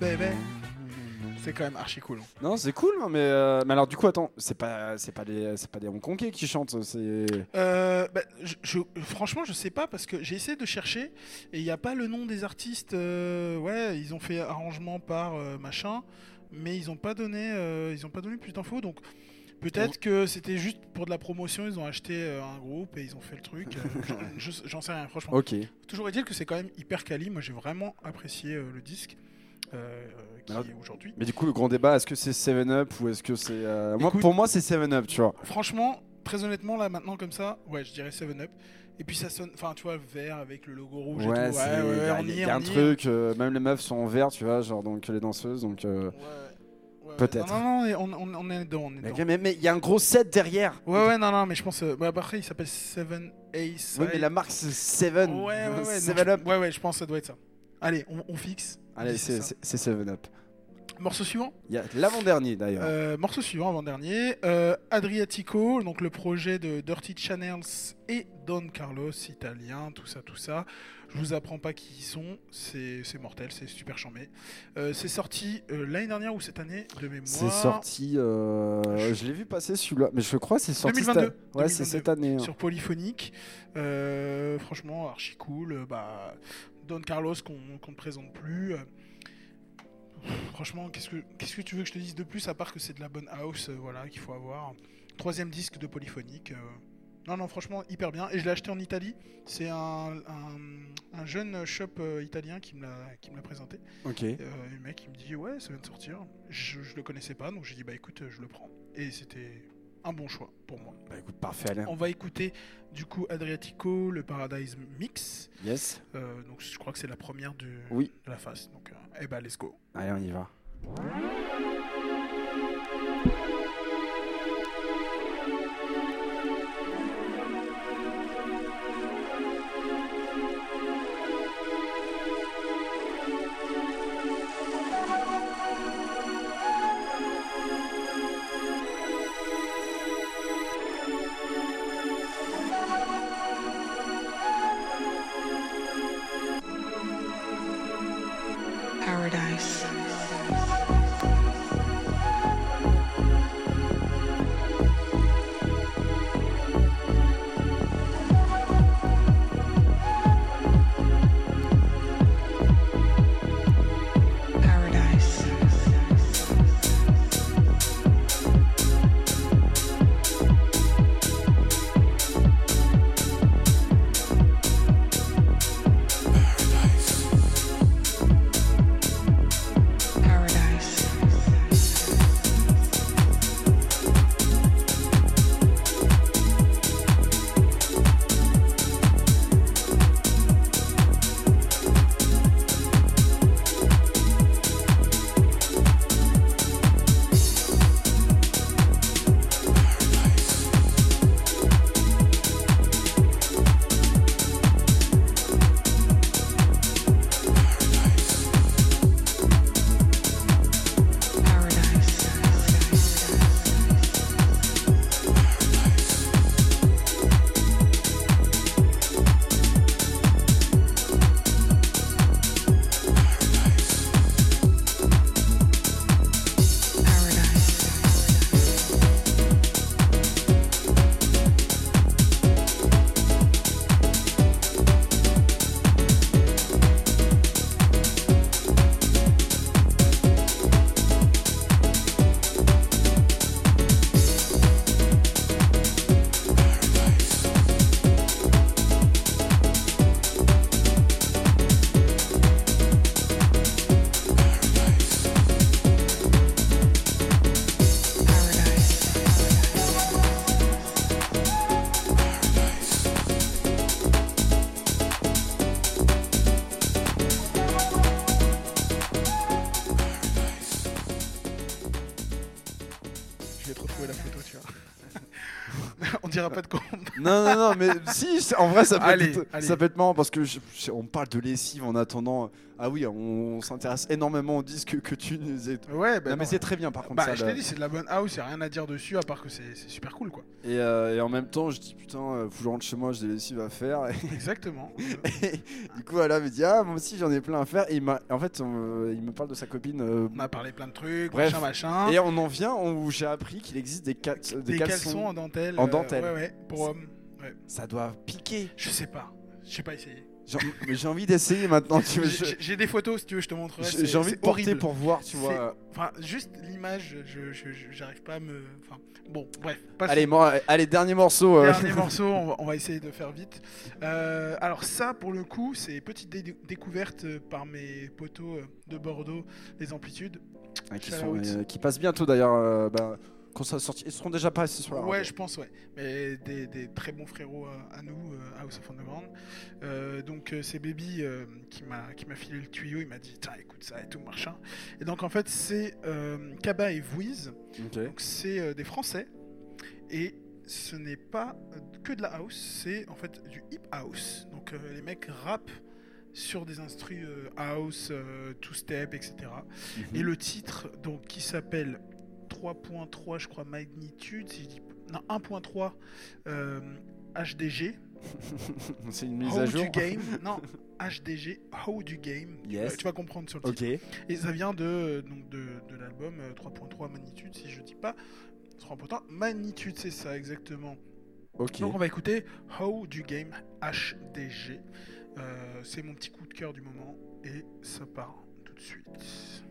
Baby. C'est quand même archi cool. Non, c'est cool, hein, mais, euh, mais alors du coup, attends, c'est pas, c'est pas des, c'est pas des Hongkongais qui chantent, c'est. Euh, bah, je, je- franchement, je sais pas parce que j'ai essayé de chercher et il n'y a pas le nom des artistes. euh, ouais, ils ont fait arrangement par machin, mais ils ont pas donné, ils ont pas donné plus d'infos. Donc peut-être que c'était juste pour de la promotion. Ils ont acheté un groupe et ils ont fait le truc. je- je- J'en sais rien, franchement. Ok. Toujours est-il que c'est quand même hyper quali. Moi, j'ai vraiment apprécié le disque. Euh, euh, qui Alors- est aujourd'hui. Mais du coup, le grand débat, est-ce que c'est 7-Up ou est-ce que c'est. euh, Moi, pour moi, c'est 7-Up, tu vois. Franchement, très honnêtement, là maintenant comme ça, ouais, je dirais 7-Up. Et puis ça sonne, enfin tu vois, vert avec le logo rouge Ouais, et tout. c'est- Ouais, ouais, il y a, y y un truc, euh, même les meufs sont en vert, tu vois, genre donc les danseuses, donc. Ouais, ouais, Peut-être. Non, non, non, on, est dedans, on est Mais dedans. mais- il y a un gros set derrière. Ouais, ouais, non, non, mais je pense. bah, après, il s'appelle Seven Ace. Ouais, mais la marque c'est 7. Ouais, ouais, ouais. 7-Up. je- Ouais, ouais, je pense que ça doit être ça. Allez, on, on fixe. Allez, c'est c'est 7-Up. Morceau suivant. Il y a l'avant-dernier d'ailleurs. Euh, morceau suivant, avant-dernier. Euh, Adriatico, donc le projet de Dirty Channels et Don Carlos, italien, tout ça, tout ça. Je vous apprends pas qui ils sont, c'est mortel, c'est super chambé. Euh, c'est sorti l'année dernière ou cette année, de mémoire? C'est sorti. Je l'ai vu passer celui-là, mais je crois que c'est sorti. 2022. cette année. Ouais, c'est 2022. cette année. hein. sur Polyphonique. Franchement, archi cool. Bah, Don Carlos qu'on ne présente plus. Euh, Franchement, qu'est-ce que qu'est-ce que tu veux que je te dise de plus à part que c'est de la bonne house, euh, voilà, qu'il faut avoir. Troisième disque de Polyphonique. euh, Non, non, franchement, hyper bien. Et je l'ai acheté en Italie. C'est un, un- un jeune shop euh, italien qui me l'a présenté. Ok. Euh, le mec, il me dit ouais, ça vient de sortir. Je, je le connaissais pas, donc j'ai dit bah écoute, je le prends. Et c'était un bon choix pour moi. Bah écoute, parfait, Alain. On va écouter du coup Adriatico, le Paradise Mix. Yes. Euh, donc je crois que c'est la première de, Oui. de la face. Donc euh, eh ben let's go. Allez, on y va. Non, non, non, mais si, en vrai, ça peut, Allez, être, allez. ça peut être marrant parce que je- je- on parle de lessive en attendant. Ah oui, on, s'intéresse énormément aux disques que tu nous as. Ouais, bah non, mais c'est très bien par contre. Bah, ça, je t'ai dit, c'est de la bonne house, y a rien à dire dessus à part que c'est super cool quoi. Et, euh, et en même temps, je dis putain, euh, faut que je rentre chez moi, j'ai des lessives à faire. Exactement. Et du coup, il me dit ah, moi aussi j'en ai plein à faire. Et il en fait, on- il me parle de sa copine. euh, on a parlé plein de trucs, Bref. machin, machin. et on en vient où j'ai appris qu'il existe des, cal- des Des caleçons. caleçons en dentelle. en euh, dentelle. ouais, ouais, pour hommes. Ça doit piquer. Je sais pas. J'ai pas essayé. J'ai- mais j'ai envie d'essayer maintenant. J'ai je- des photos si tu veux, je te montrerai. j'ai envie de porter horrible. pour voir, tu vois. Enfin, juste l'image, je je- je- j'arrive pas à me. Enfin, bon, bref. passons. Allez, allez, dernier morceau. euh. Dernier morceau, on va, on va essayer de faire vite. Euh, alors ça, pour le coup, c'est petite dé- découverte euh, par mes potos euh, de Bordeaux, les amplitudes. Ah, qui, sont, euh, passent bientôt d'ailleurs. bah, quand ça sorti, ils seront déjà passés sur la Ouais, radio. je pense, ouais. Mais des, des très bons frérots à, à nous, euh, House of Underground. Euh, donc euh, c'est Baby euh, qui m'a qui m'a filé le tuyau. Il m'a dit, tiens, écoute ça et tout machin. Et donc en fait c'est euh, Kaba et Vouiz. Ok. Donc c'est euh, des Français et ce n'est pas euh, que de la house, c'est en fait du hip house. Donc euh, les mecs rappent sur des instrus euh, house, euh, two step, etc. Mhm. Et le titre donc qui s'appelle 3.3 je crois magnitude, si je dis non 1.3 euh, HDG. C'est une mise How à du jour. game Non, HDG, How du game. Yes. Euh, tu vas comprendre sur le titre. Et ça vient de, donc de, de l'album euh, 3.3 Magnitude, si je dis pas. 3.3 Magnitude, c'est ça exactement. Ok. Donc on va écouter How du Game HDG. Euh, c'est mon petit coup de cœur du moment et ça part tout de suite.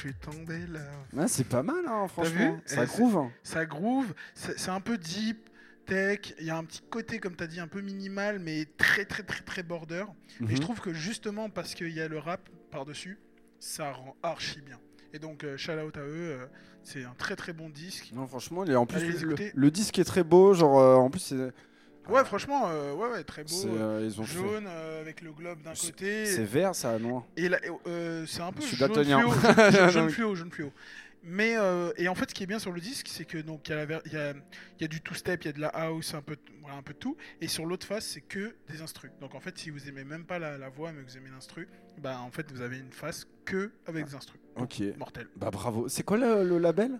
Suis tombé là. Ouais, c'est pas mal, hein, franchement. vu Ça Eh, groove. hein. Ça groove, c'est un peu deep, tech, il y a un petit côté, comme tu as dit, un peu minimal, mais très très très très border. Et je Mhm. trouve que justement parce qu'il y a le rap par-dessus, ça rend archi bien. Et donc, euh, shout out à eux, euh, c'est un très très bon disque. Non, franchement, il est- en plus, le, disque est très beau. Genre, euh, en plus, c'est. Ouais, franchement, euh, ouais, ouais, très beau. euh, ils ont fait- jaune euh, avec le globe d'un côté. C'est vert, ça, non Et euh, c'est un peu Je jaune fluo, jaune, jaune, fluo, jaune fluo. Mais euh, et en fait, ce qui est bien sur le disque, c'est que donc il y a y y du two step, il y a de la house, un peu, voilà, un peu de tout. Et sur l'autre face, c'est que des instrus. Donc en fait, si vous aimez même pas la, la voix, mais que vous aimez l'instru, bah en fait, vous avez une face que avec des instrus. Ok. Mortel. Bah bravo. C'est quoi le, le label?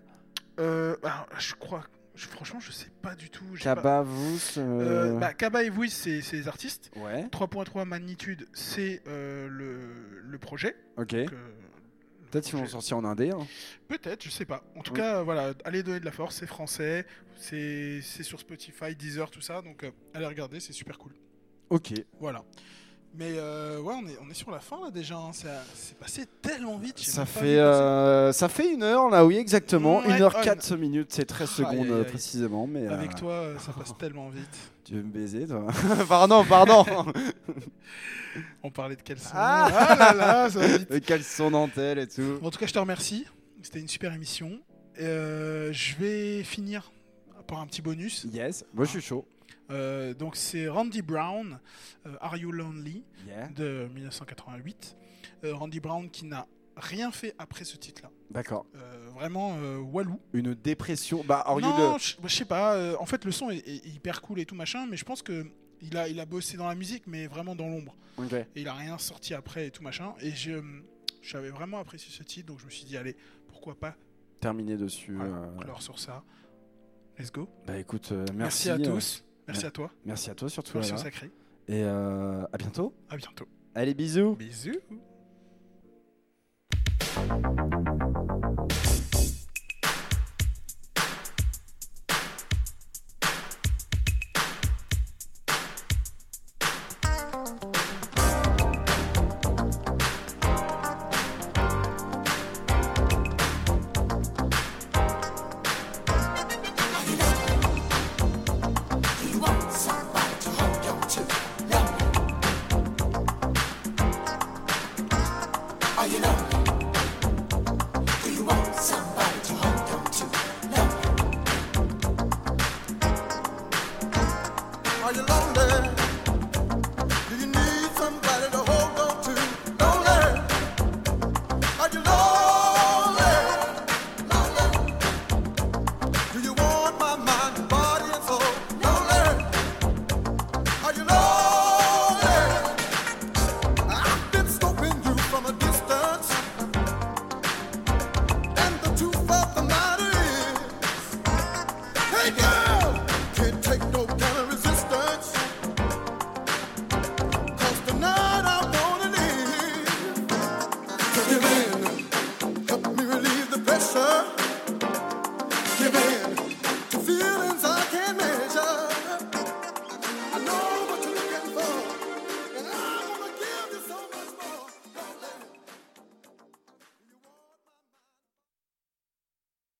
Euh, bah, je crois je- franchement, je sais pas du tout. j'ai pas- Cabavous. Euh, euh, bah, Kaba et Vuis, c'est les artistes. Ouais. 3.3 Magnitude, c'est euh, le, le projet. Ok. Donc, euh, Peut-être qu'ils vont sortir en indé. hein. Peut-être, je sais pas. En tout Oui. cas, voilà, allez donner de la force, c'est français, c'est c'est sur Spotify, Deezer, tout ça, donc euh, allez regarder, c'est super cool. Ok. Voilà. Mais euh, ouais, on est, on est sur la fin là déjà, hein. Ça- c'est passé tellement vite. j'ai Ça même pas fait, passer. euh, ça fait une heure là, oui, exactement. Ouais, 1h04 minutes, c'est 13 Aïe, secondes aïe, aïe. précisément. Mais, euh, Avec toi, euh, ça passe tellement vite. Tu veux me baiser, toi Pardon, pardon On parlait de caleçon. Ah. Ah, là là, ça va vite. Le caleçon dentelle et tout. Bon, en tout cas, je te remercie. C'était une super émission. Euh, je vais finir par un petit bonus. Yes, moi je suis chaud. Euh, donc, c'est Randy Brown, euh, Are You Lonely Yeah. de 1988. Euh, Randy Brown qui n'a rien fait après ce titre-là. D'accord. Vraiment walou. Une dépression. Bah, Are You non, le- je sais pas. en fait, le son est, est hyper cool et tout machin, mais je pense que il a, il a bossé dans la musique, mais vraiment dans l'ombre. Et il a rien sorti après et tout machin. Et je j'avais vraiment apprécié ce titre, donc je me suis dit allez, pourquoi pas Terminé dessus. voilà, clore sur ça. Let's go. Bah écoute, euh, Merci, merci, à euh, tous. Merci à toi. Merci à toi surtout. Merci au sacré. Et euh, à bientôt. À bientôt. Allez, bisous. Bisous.